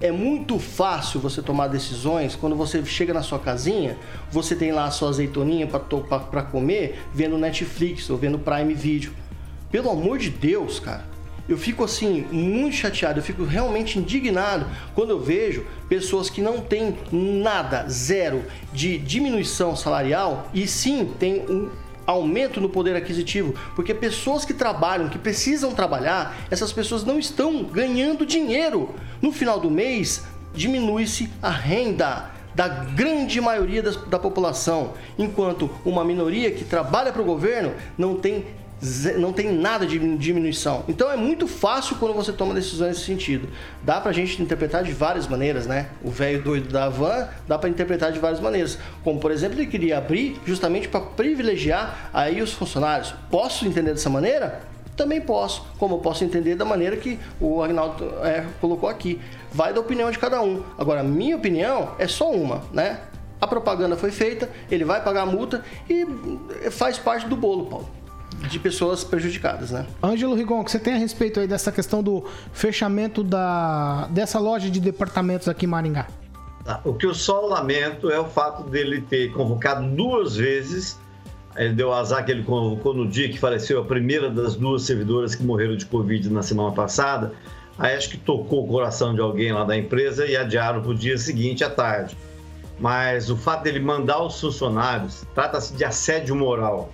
Speaker 5: É muito fácil você tomar decisões quando você chega na sua casinha, você tem lá a sua azeitoninha para comer, vendo Netflix ou vendo Prime Video. Pelo amor de Deus, cara. Eu fico assim, muito chateado, eu fico realmente indignado quando eu vejo pessoas que não têm nada, zero, de diminuição salarial e sim tem um aumento no poder aquisitivo, porque pessoas que trabalham, que precisam trabalhar, essas pessoas não estão ganhando dinheiro. No final do mês, diminui-se a renda da grande maioria das- da população, enquanto uma minoria que trabalha para o governo não tem não tem nada de diminuição. Então é muito fácil quando você toma decisões nesse sentido. Dá pra gente interpretar de várias maneiras, né? O velho doido da van dá pra interpretar de várias maneiras. Como, por exemplo, ele queria abrir justamente para privilegiar aí os funcionários. Posso entender dessa maneira? Também posso, como eu posso entender da maneira que o Agnaldo é, colocou aqui. Vai da opinião de cada um. Agora, minha opinião é só uma, né? A propaganda foi feita, ele vai pagar a multa e faz parte do bolo, Paulo. De pessoas prejudicadas, né?
Speaker 3: Ângelo Rigon, o que você tem a respeito aí dessa questão do fechamento da, dessa loja de departamentos aqui em Maringá?
Speaker 8: Tá, O que eu só lamento é o fato dele ter convocado duas vezes. Ele deu azar que ele convocou no dia que faleceu a primeira das duas servidoras que morreram de Covid na semana passada. Aí acho que tocou o coração de alguém lá da empresa e adiaram para o dia seguinte à tarde. Mas o fato dele mandar os funcionários trata-se de assédio moral.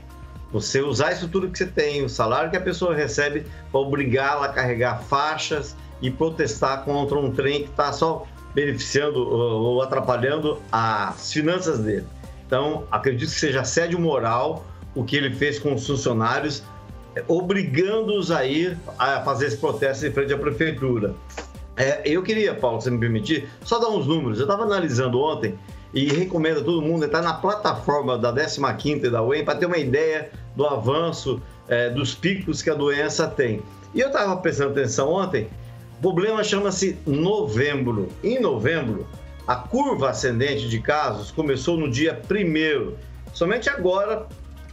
Speaker 8: Você usar a estrutura que você tem, o salário que a pessoa recebe, para obrigá-la a carregar faixas e protestar contra um trem que está só beneficiando ou ou atrapalhando as finanças dele. Então, acredito que seja assédio moral o que ele fez com os funcionários, obrigando-os a ir a fazer esse protesto em frente à prefeitura. É, eu queria, Paulo, se me permitir, só dar uns números. Eu estava analisando ontem e recomendo a todo mundo entrar na plataforma da 15ª e da UEM para ter uma ideia do avanço é, dos picos que a doença tem. E eu estava prestando atenção ontem, o problema chama-se novembro. Em novembro, a curva ascendente de casos começou no dia 1 Somente agora,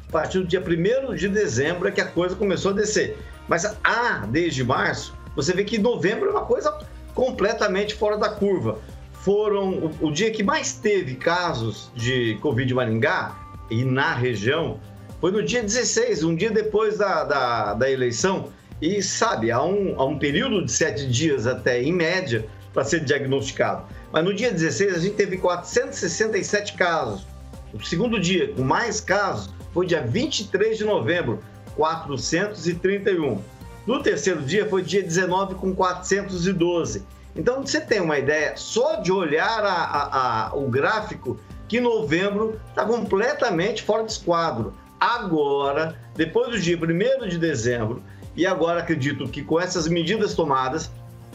Speaker 8: a partir do dia 1 de dezembro, é que a coisa começou a descer. Mas ah, desde março, você vê que novembro é uma coisa completamente fora da curva. Foram o, o dia que mais teve casos de Covid em Maringá e na região foi no dia 16, um dia depois da, da, da eleição. E sabe, há um, há um período de sete dias até, em média, para ser diagnosticado. Mas no dia 16 a gente teve 467 casos. O segundo dia com mais casos foi dia 23 de novembro, 431. No terceiro dia foi dia 19 com 412. Então você tem uma ideia só de olhar a, a, a, o gráfico que novembro está completamente fora de esquadro. Agora, depois do dia 1 de dezembro, e agora acredito que com essas medidas tomadas,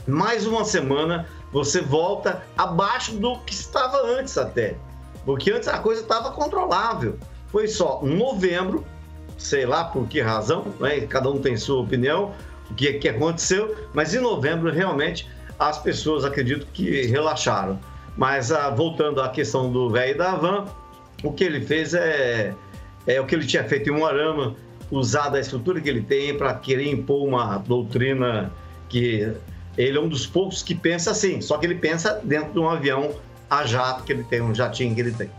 Speaker 8: mais uma semana você volta abaixo do que estava antes até. Porque antes a coisa estava controlável. Foi só novembro, sei lá por que razão, né? cada um tem sua opinião, o que, que aconteceu, mas em novembro realmente as pessoas acredito que relaxaram. Mas ah, voltando à questão do velho da van, o que ele fez é, é o que ele tinha feito em um arama, usar da estrutura que ele tem para querer impor uma doutrina que ele é um dos poucos que pensa assim, só que ele pensa dentro de um avião a jato que ele tem, um jatinho que ele tem.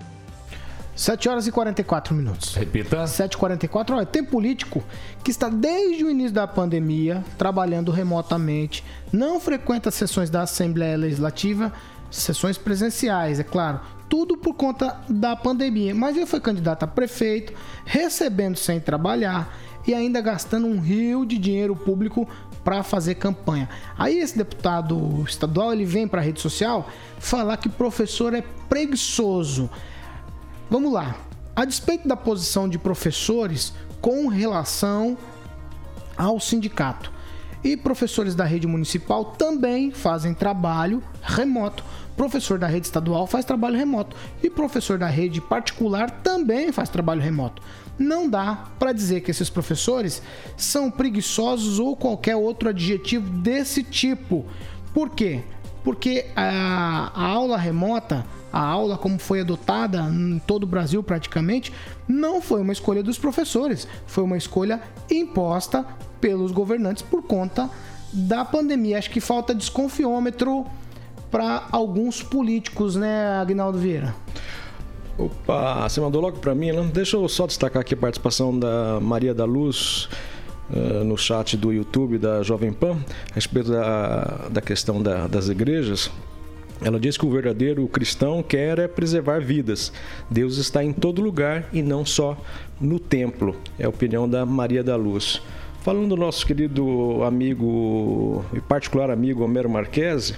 Speaker 3: 7 horas e 44 minutos.
Speaker 9: Repita.
Speaker 3: 7h44. Olha, tem político que está desde o início da pandemia trabalhando remotamente, não frequenta sessões da Assembleia Legislativa, sessões presenciais, é claro. Tudo por conta da pandemia. Mas ele foi candidato a prefeito, recebendo sem trabalhar e ainda gastando um rio de dinheiro público para fazer campanha. Aí esse deputado estadual ele vem para a rede social falar que professor é preguiçoso. Vamos lá. A despeito da posição de professores com relação ao sindicato. E professores da rede municipal também fazem trabalho remoto. Professor da rede estadual faz trabalho remoto. E professor da rede particular também faz trabalho remoto. Não dá para dizer que esses professores são preguiçosos ou qualquer outro adjetivo desse tipo. Por quê? Porque a, a aula remota a aula como foi adotada em todo o Brasil praticamente, não foi uma escolha dos professores, foi uma escolha imposta pelos governantes por conta da pandemia. Acho que falta desconfiômetro para alguns políticos, né, Agnaldo Vieira?
Speaker 6: Opa, você mandou logo para mim, né? Deixa eu só destacar aqui a participação da Maria da Luz uh, no chat do YouTube da Jovem Pan a respeito da, da questão da, das igrejas. Ela diz que o verdadeiro cristão quer é preservar vidas. Deus está em todo lugar e não só no templo. É a opinião da Maria da Luz. Falando do nosso querido amigo e particular amigo Homero Marquese,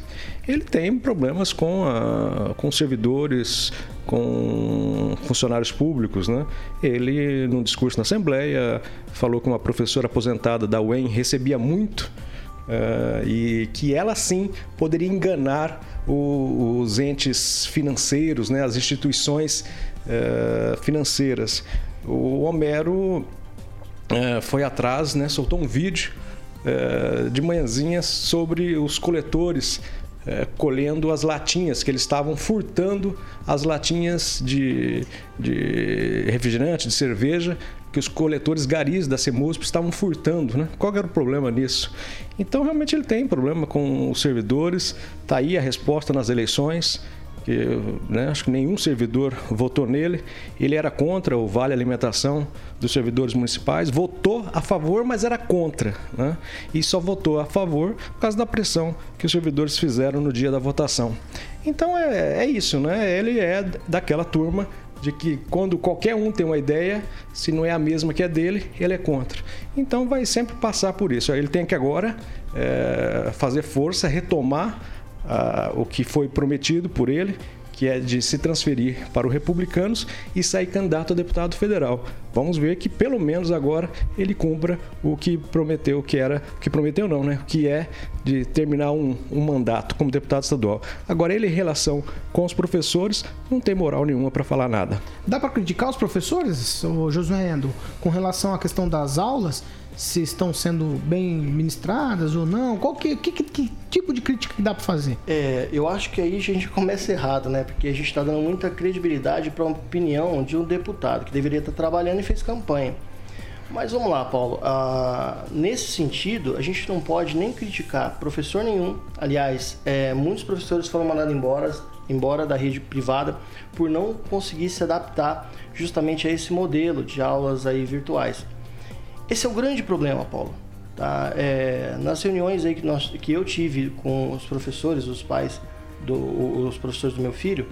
Speaker 6: ele tem problemas com, a, com servidores, com funcionários públicos. Né? Ele, num discurso na Assembleia, falou que uma professora aposentada da UEM recebia muito uh, e que ela sim poderia enganar o, os entes financeiros, né, as instituições uh, financeiras. O Homero uh, foi atrás, né, soltou um vídeo de manhãzinha sobre os coletores colhendo as latinhas, que eles estavam furtando as latinhas de, de refrigerante, de cerveja, que os coletores garis da CEMUSP estavam furtando, né? Qual era o problema nisso? Então, realmente ele tem problema com os servidores, tá aí a resposta nas eleições, que né, acho que nenhum servidor votou nele. Ele era contra o Vale Alimentação dos servidores municipais, votou a favor, mas era contra. Né? E só votou a favor por causa da pressão que os servidores fizeram no dia da votação. Então é, é isso, né? Ele é daquela turma de que quando qualquer um tem uma ideia, se não é a mesma que a dele, ele é contra. Então vai sempre passar por isso. Ele tem que agora é, fazer força, retomar o que foi prometido por ele, que é de se transferir para o Republicanos e sair candidato a deputado federal. Vamos ver que pelo menos agora ele cumpra o que prometeu, que era, que prometeu não, né? Que é de terminar um, um mandato como deputado estadual. Agora ele em relação com os professores não tem moral nenhuma para falar nada.
Speaker 3: Dá para criticar os professores, Josué Endo, com relação à questão das aulas? Se estão sendo bem ministradas ou não? Qual que, que, que tipo de crítica que dá para fazer?
Speaker 5: É, eu acho que aí a gente começa errado, né? Porque a gente está dando muita credibilidade para a opinião de um deputado que deveria estar trabalhando e fez campanha. Mas vamos lá, Paulo. Ah, nesse sentido, a gente não pode nem criticar professor nenhum. Aliás, é, muitos professores foram mandados embora, embora da rede privada por não conseguir se adaptar justamente a esse modelo de aulas aí virtuais. Esse é o grande problema, Paulo. Tá? É, nas reuniões aí que, nós, que eu tive com os professores, os pais, do, os professores do meu filho,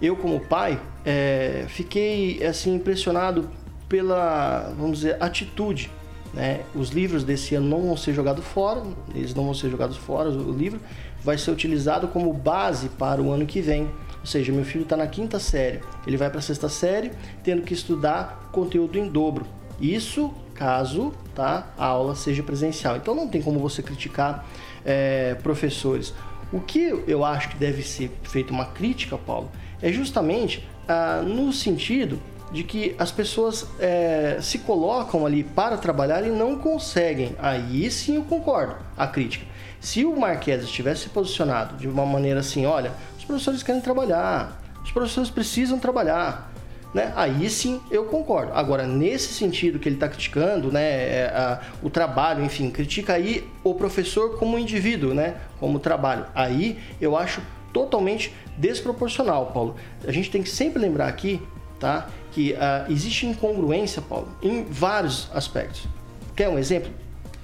Speaker 5: eu como pai é, fiquei assim impressionado pela, vamos dizer, atitude. Né? Os livros desse ano não vão ser jogados fora, eles não vão ser jogados fora. O livro vai ser utilizado como base para o ano que vem. Ou seja, meu filho está na quinta série, ele vai para a sexta série, tendo que estudar conteúdo em dobro. Isso caso tá, a aula seja presencial. Então não tem como você criticar é, professores. O que eu acho que deve ser feita uma crítica, Paulo, é justamente ah, no sentido de que as pessoas é, se colocam ali para trabalhar e não conseguem. Aí sim eu concordo, a crítica. Se o Marques tivesse se posicionado de uma maneira assim, olha, os professores querem trabalhar, os professores precisam trabalhar, né? Aí sim eu concordo. Agora, nesse sentido que ele está criticando, né, é, a, o trabalho, enfim, critica aí o professor como indivíduo, né, como trabalho. Aí eu acho totalmente desproporcional, Paulo. A gente tem que sempre lembrar aqui, tá, que uh, existe incongruência, Paulo, em vários aspectos. Quer um exemplo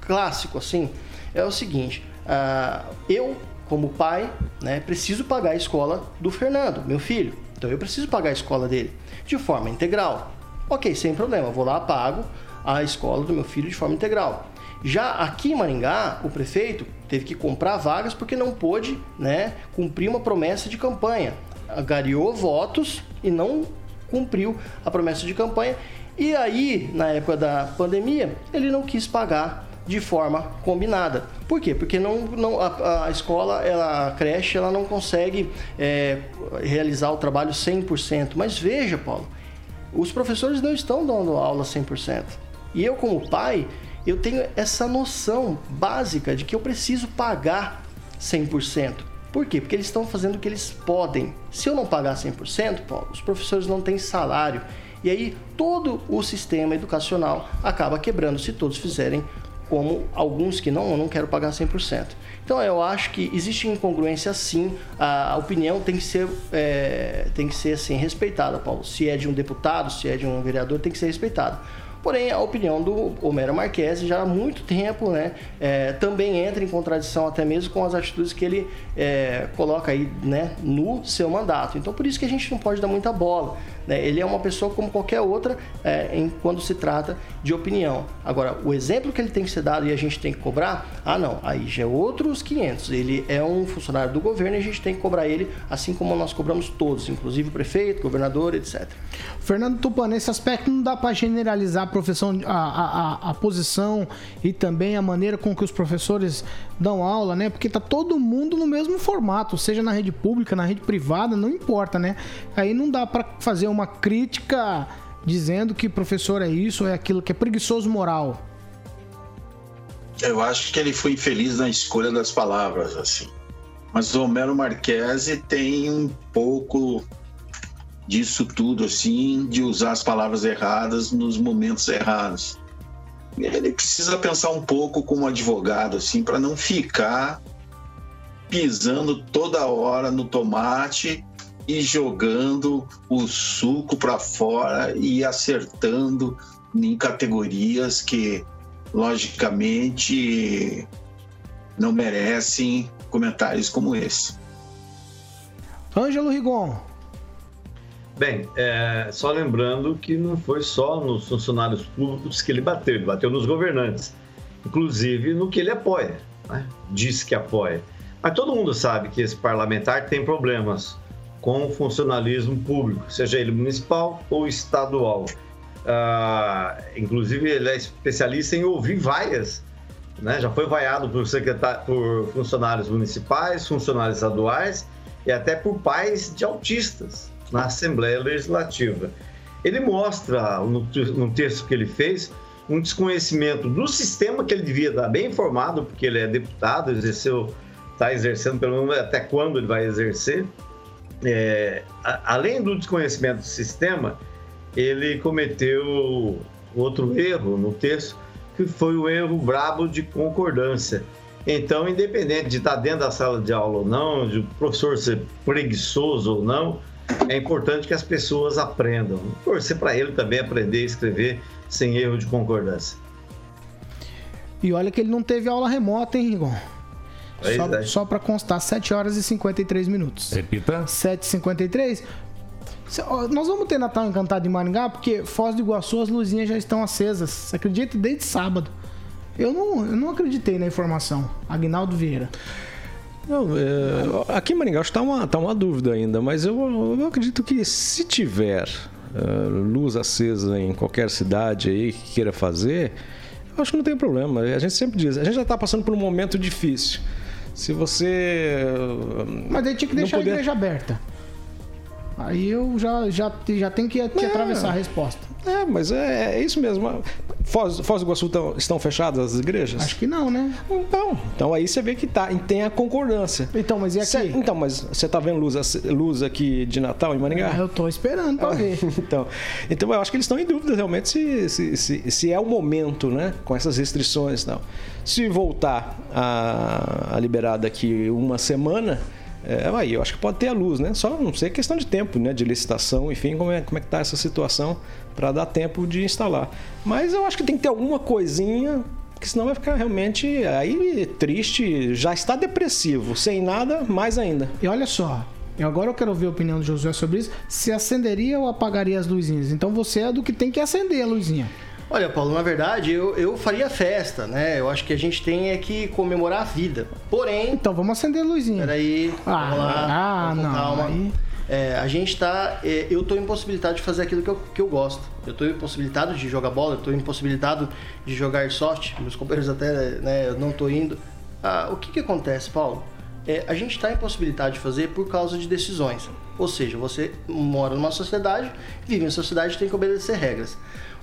Speaker 5: clássico assim? É o seguinte: uh, eu, como pai, né, preciso pagar a escola do Fernando, meu filho. Então eu preciso pagar a escola dele de forma integral. Ok, sem problema, vou lá, pago a escola do meu filho de forma integral. Já aqui em Maringá, o prefeito teve que comprar vagas porque não pôde né, cumprir uma promessa de campanha. Agariou votos e não cumpriu a promessa de campanha. E aí, na época da pandemia, ele não quis pagar de forma combinada. Por quê? Porque não, não, a, a escola, ela, a creche, ela não consegue é, realizar o trabalho 100%. Mas veja, Paulo, os professores não estão dando aula 100%. E eu, como pai, eu tenho essa noção básica de que eu preciso pagar 100%. Por quê? Porque eles estão fazendo o que eles podem. Se eu não pagar 100%, Paulo, os professores não têm salário. E aí todo o sistema educacional acaba quebrando se todos fizerem como alguns que não, não quero pagar 100%. Então eu acho que existe incongruência sim, a opinião tem que ser, é, tem que ser assim, respeitada, Paulo. Se é de um deputado, se é de um vereador, tem que ser respeitado. Porém, a opinião do Homero Marques já há muito tempo né, é, também entra em contradição até mesmo com as atitudes que ele é, coloca aí né, no seu mandato. Então, por isso que a gente não pode dar muita bola. Né? Ele é uma pessoa como qualquer outra é, em, quando se trata de opinião. Agora, o exemplo que ele tem que ser dado e a gente tem que cobrar, ah não, aí já é outros 500. Ele é um funcionário do governo e a gente tem que cobrar ele assim como nós cobramos todos, inclusive o prefeito, governador, etc.
Speaker 3: Fernando Tupan, nesse aspecto não dá para generalizar a profissão, a, a, a, posição e também a maneira com que os professores dão aula, né? Porque tá todo mundo no mesmo formato, seja na rede pública, na rede privada, não importa, né? Aí não dá para fazer crítica dizendo que professor é isso é aquilo, que é preguiçoso moral.
Speaker 7: Eu acho que ele foi infeliz na escolha das palavras, assim. Mas o Homero Marquese tem um pouco disso tudo, assim, de usar as palavras erradas nos momentos errados. Ele precisa pensar um pouco como advogado, assim, para não ficar pisando toda hora no tomate e jogando o suco para fora e acertando em categorias que, logicamente, não merecem comentários como esse.
Speaker 3: Ângelo Rigon.
Speaker 8: Bem, é, só lembrando que não foi só nos funcionários públicos que ele bateu, ele bateu nos governantes, inclusive no que ele apoia, né? diz que apoia. Mas todo mundo sabe que esse parlamentar tem problemas com o funcionalismo público, seja ele municipal ou estadual. Ah, inclusive, ele é especialista em ouvir vaias. Né? Já foi vaiado por, por funcionários municipais, funcionários estaduais e até por pais de autistas na Assembleia Legislativa. Ele mostra, no, texto que ele fez, um desconhecimento do sistema que ele devia estar bem informado, porque ele é deputado, exerceu, está exercendo, pelo menos até quando ele vai exercer. É, a, além do desconhecimento do sistema, ele cometeu outro erro no texto, que foi o erro brabo de concordância. Então, independente de estar dentro da sala de aula ou não, de o professor ser preguiçoso ou não, é importante que as pessoas aprendam. Torcer para ele também aprender a escrever sem erro de concordância.
Speaker 3: E olha que ele não teve aula remota, hein, Rigon? Só, é. só para constar, 7 horas e 53 minutos.
Speaker 9: Repita.
Speaker 3: 7h53. Nós vamos ter Natal Encantado em Maringá, porque Foz do Iguaçu as luzinhas já estão acesas. Você acredita? Desde sábado. Eu não, eu não acreditei na informação. Agnaldo Vieira.
Speaker 6: Não, é, aqui em Maringá está uma, tá uma dúvida ainda, mas eu, eu acredito que se tiver uh, luz acesa em qualquer cidade aí que queira fazer, eu acho que não tem problema. A gente sempre diz, a gente já está passando por um momento difícil. Se você.
Speaker 3: Mas aí tinha que deixar poder... a igreja aberta. Aí eu já, já, já tenho que, que atravessar a resposta.
Speaker 6: É, mas é, é isso mesmo. Foz, Foz do Iguaçu tão, estão fechadas as igrejas?
Speaker 3: Acho que não, né?
Speaker 6: Então, então aí você vê que tá, tem a concordância.
Speaker 3: Então, mas e aqui? Cê,
Speaker 6: então, mas você tá vendo luz, luz aqui de Natal em Maringá?
Speaker 3: É, eu tô esperando pra ver.
Speaker 6: então, então, eu acho que eles estão em dúvida realmente se, se, se, se, é o momento, né? Com essas restrições e tal. Se voltar a, a liberar daqui uma semana é, aí eu acho que pode ter a luz, né? Só não sei questão de tempo, né? De licitação, enfim, como é, como é que tá essa situação para dar tempo de instalar. Mas eu acho que tem que ter alguma coisinha, porque senão vai ficar realmente aí triste, já está depressivo, sem nada, mais ainda.
Speaker 3: E olha só, Agora eu quero ouvir a opinião do Josué sobre isso. Se acenderia ou apagaria as luzinhas? Então você é do que tem que acender a luzinha.
Speaker 5: Olha, Paulo, na verdade eu, eu faria festa, né? Eu acho que a gente tem é que comemorar a vida. Porém.
Speaker 3: Então vamos acender a luzinha.
Speaker 5: Peraí, ah, vamos lá. Ah, vamos não. Calma. Aí... É, a gente tá. É, eu estou impossibilitado de fazer aquilo que eu, que eu gosto. Eu estou impossibilitado de jogar bola, eu estou impossibilitado de jogar airsoft. Meus companheiros até, né, eu não estou indo. Ah, o que, que acontece, Paulo? É, a gente está impossibilitado de fazer por causa de decisões. Ou seja, você mora numa sociedade, vive em sociedade tem que obedecer regras.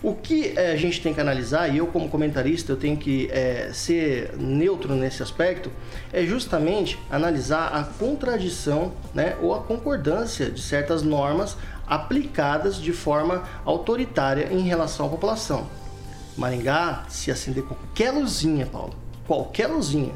Speaker 5: O que é, a gente tem que analisar, e eu como comentarista eu tenho que é, ser neutro nesse aspecto, é justamente analisar a contradição né, ou a concordância de certas normas aplicadas de forma autoritária em relação à população. Maringá, se acender qualquer luzinha, Paulo, qualquer luzinha,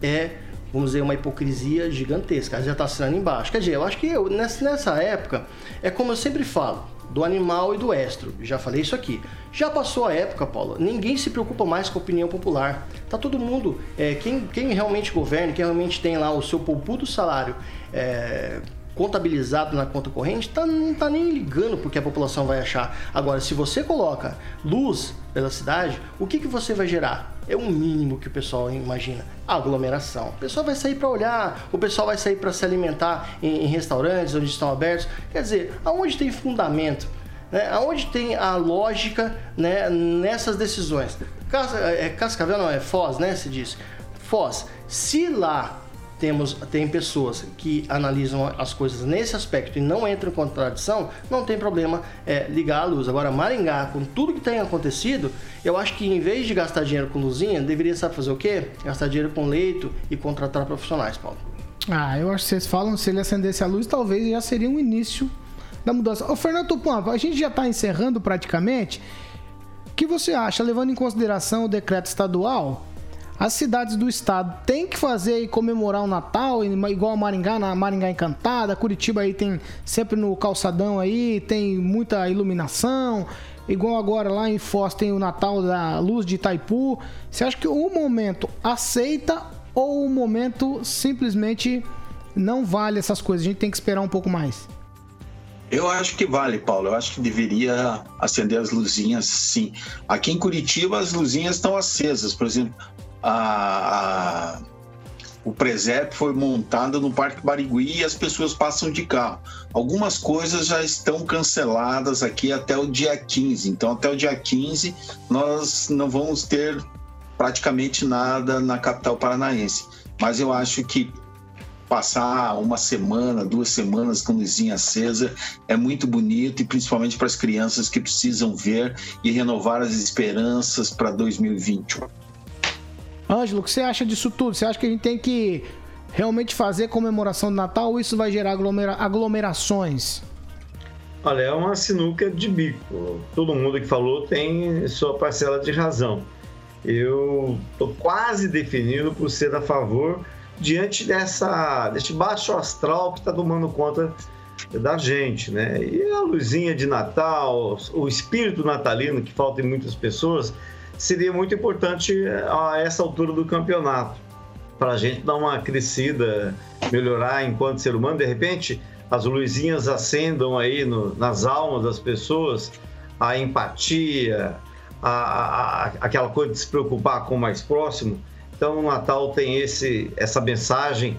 Speaker 5: é, vamos dizer, uma hipocrisia gigantesca. Já está assinando embaixo. Quer dizer, eu acho que eu, nessa época, é como eu sempre falo, do animal e do estro. Já falei isso aqui. Já passou a época, Paulo. Ninguém se preocupa mais com a opinião popular. Tá todo mundo. É, quem, quem realmente governa, quem realmente tem lá o seu poupudo salário é, contabilizado na conta corrente, tá, não tá nem ligando porque a população vai achar. Agora, se você coloca luz pela cidade, o que, que você vai gerar? É o mínimo que o pessoal imagina. aglomeração. O pessoal vai sair para olhar, o pessoal vai sair para se alimentar em, em, restaurantes onde estão abertos. Quer dizer, aonde tem fundamento? Né? Aonde tem a lógica né, nessas decisões? Cas, é, Cascavel não, é Foz, né? Se diz. Foz. Se lá temos tem pessoas que analisam as coisas nesse aspecto e não entram em contradição, não tem problema é, ligar a luz. Agora, Maringá, com tudo que tem acontecido, eu acho que em vez de gastar dinheiro com luzinha, deveria saber fazer o quê? Gastar dinheiro com leito e contratar profissionais, Paulo.
Speaker 3: Ah, eu acho que vocês falam se ele acendesse a luz, talvez já seria um início da mudança. Ô, Fernando Tupan, a gente já está encerrando praticamente. O que você acha, levando em consideração o decreto estadual? As cidades do estado têm que fazer e comemorar o Natal, igual a Maringá, na Maringá Encantada, Curitiba aí tem sempre no calçadão aí, tem muita iluminação. Igual agora lá em Foz tem o Natal da Luz de Itaipu. Você acha que o momento aceita ou o momento simplesmente não vale essas coisas? A gente tem que esperar um pouco mais.
Speaker 7: Eu acho que vale, Paulo. Eu acho que deveria acender as luzinhas, sim. Aqui em Curitiba as luzinhas estão acesas. Por exemplo, a, o presépio foi montado no Parque Barigui e as pessoas passam de carro. Algumas coisas já estão canceladas aqui até o dia 15. Então, até o dia 15, nós não vamos ter praticamente nada na capital paranaense. Mas eu acho que passar uma semana, duas semanas com luzinha acesa é muito bonito e principalmente para as crianças que precisam ver e renovar as esperanças para 2021.
Speaker 3: Ângelo, o que você acha disso tudo? Você acha que a gente tem que realmente fazer comemoração do Natal ou isso vai gerar aglomera aglomerações?
Speaker 8: Olha, é uma sinuca de bico. Todo mundo que falou tem sua parcela de razão. Eu estou quase definido por ser a favor diante dessa, desse baixo astral que está tomando conta da gente, né? E a luzinha de Natal, o espírito natalino que falta em muitas pessoas, seria muito importante a essa altura do campeonato, para a gente dar uma crescida, melhorar enquanto ser humano. De repente, as luzinhas acendam aí no, nas almas das pessoas a empatia, a, a, aquela coisa de se preocupar com o mais próximo. Então, o Natal tem esse, essa mensagem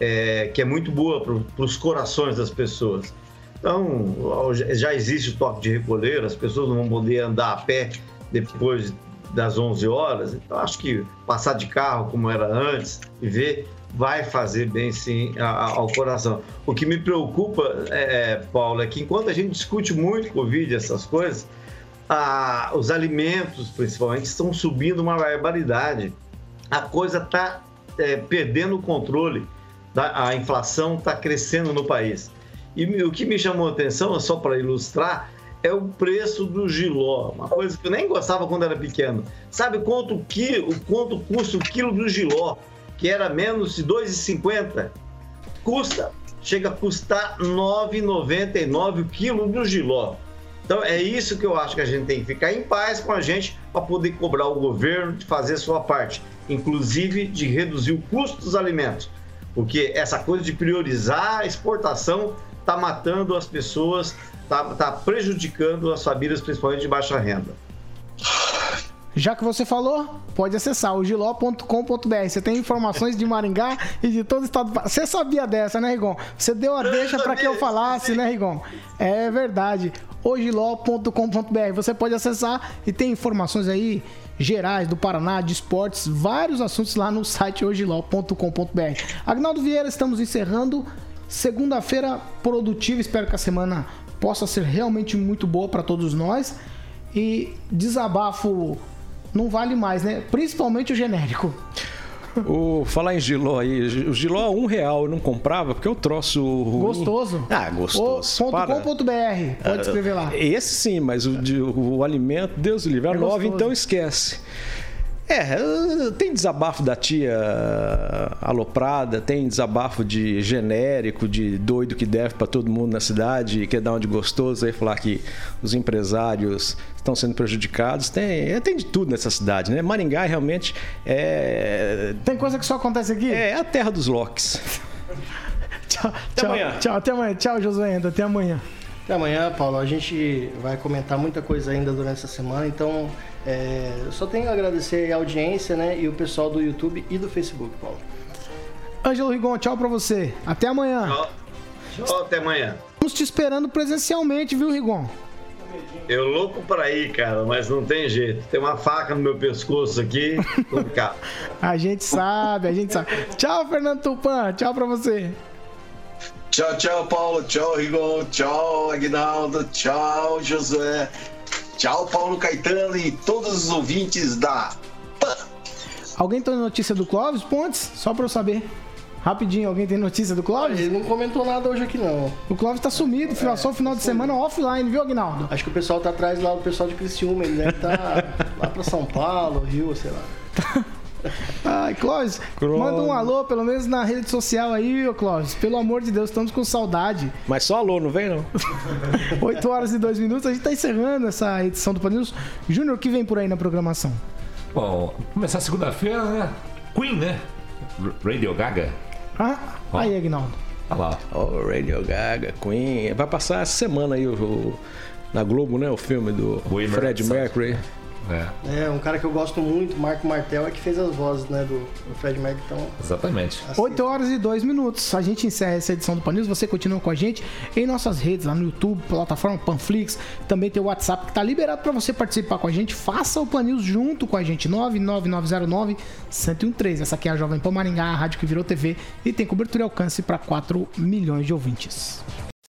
Speaker 8: é, que é muito boa para os corações das pessoas. Então, já existe o toque de recolher, as pessoas não vão poder andar a pé depois das 11 horas. Então, acho que passar de carro como era antes e ver vai fazer bem sim ao coração. O que me preocupa, é, é, Paulo, é que enquanto a gente discute muito Covid, essas coisas, a, os alimentos, principalmente, estão subindo uma barbaridade a coisa está é, perdendo o controle, tá? a inflação está crescendo no país. E o que me chamou a atenção, só para ilustrar, é o preço do giló, uma coisa que eu nem gostava quando era pequeno. Sabe quanto, que, quanto custa o quilo do giló, que era menos de 2,50? Custa, chega a custar 9,99 o quilo do giló. Então é isso que eu acho que a gente tem que ficar em paz com a gente para poder cobrar o governo de fazer sua parte inclusive de reduzir o custo dos alimentos, porque essa coisa de priorizar a exportação está matando as pessoas, está tá prejudicando as famílias, principalmente de baixa renda.
Speaker 3: Já que você falou, pode acessar o giló.com.br. Você tem informações de Maringá e de todo o estado. Você sabia dessa, né, Rigon? Você deu a deixa para que eu falasse, né, Rigon? É verdade. ogiló.com.br. Você pode acessar e tem informações aí gerais do Paraná, de esportes, vários assuntos lá no site hojiló.com.br. Agnaldo Vieira, estamos encerrando. Segunda-feira produtiva, espero que a semana possa ser realmente muito boa para todos nós. E desabafo não vale mais, né? Principalmente o genérico.
Speaker 6: O, falar em giló aí, o giló a um real eu não comprava porque eu troço ruim.
Speaker 3: Gostoso.
Speaker 6: Ah, gostoso.
Speaker 3: .com.br, pode escrever lá.
Speaker 6: Esse sim, mas o, o, o alimento, Deus o livre, a é nove então esquece. É, tem desabafo da tia aloprada, tem desabafo de genérico, de doido que deve para todo mundo na cidade, quer dar um de gostoso, aí falar que os empresários estão sendo prejudicados. Tem, tem de tudo nessa cidade, né? Maringá realmente é.
Speaker 3: Tem coisa que só acontece aqui?
Speaker 6: É, é a terra dos locks.
Speaker 3: tchau, até tchau, amanhã. Tchau, até amanhã. Tchau, Josué, até amanhã.
Speaker 5: Até amanhã, Paulo. A gente vai comentar muita coisa ainda durante essa semana, então é, eu só tenho a agradecer a audiência, né? E o pessoal do YouTube e do Facebook, Paulo.
Speaker 3: Ângelo Rigon, tchau pra você. Até amanhã.
Speaker 8: Tchau. Tchau, até amanhã.
Speaker 3: Estamos te esperando presencialmente, viu, Rigon?
Speaker 8: Eu louco para ir, cara, mas não tem jeito. Tem uma faca no meu pescoço aqui,
Speaker 3: a gente sabe, a gente sabe. Tchau, Fernando Tupan. Tchau pra você.
Speaker 7: Tchau, tchau, Paulo. Tchau, Rigon. Tchau, Aguinaldo. Tchau, Josué. Tchau, Paulo Caetano e todos os ouvintes da PAN.
Speaker 3: Alguém tem notícia do Clóvis Pontes? Só pra eu saber. Rapidinho, alguém tem notícia do Clóvis?
Speaker 5: Ele não comentou nada hoje aqui, não.
Speaker 3: O Clóvis tá sumido, é, só o final de semana offline, viu, Agnaldo?
Speaker 5: Acho que o pessoal tá atrás lá, o pessoal de Criciúma, ele deve estar tá lá pra São Paulo, Rio, sei lá.
Speaker 3: Ai, Clóvis, manda um alô, pelo menos na rede social aí, ô Clóvis. Pelo amor de Deus, estamos com saudade.
Speaker 6: Mas só alô, não vem não?
Speaker 3: 8 horas e 2 minutos, a gente tá encerrando essa edição do Panils. Júnior, o que vem por aí na programação?
Speaker 9: Bom, começar segunda-feira, né? Queen, né? Radio Gaga.
Speaker 3: Ah, aí, Agnaldo.
Speaker 6: Olha lá. Oh, Radio Gaga, Queen. Vai passar essa semana aí o, o na Globo, né? O filme do Fred Mercury.
Speaker 5: É. um cara que eu gosto muito, Marco Martel, é que fez as vozes, né, do, do Fred Mercury. Então,
Speaker 9: Exatamente.
Speaker 5: assim,
Speaker 3: 8 horas e 2 minutos. A gente encerra essa edição do Pan News. Você continua com a gente em nossas redes, lá no YouTube, plataforma Panflix. Também tem o WhatsApp que tá liberado para você participar com a gente. Faça o Pan News junto com a gente. 99909-1013. Essa aqui é a Jovem Pan Maringá, a rádio que virou TV e tem cobertura e alcance para 4 milhões de ouvintes.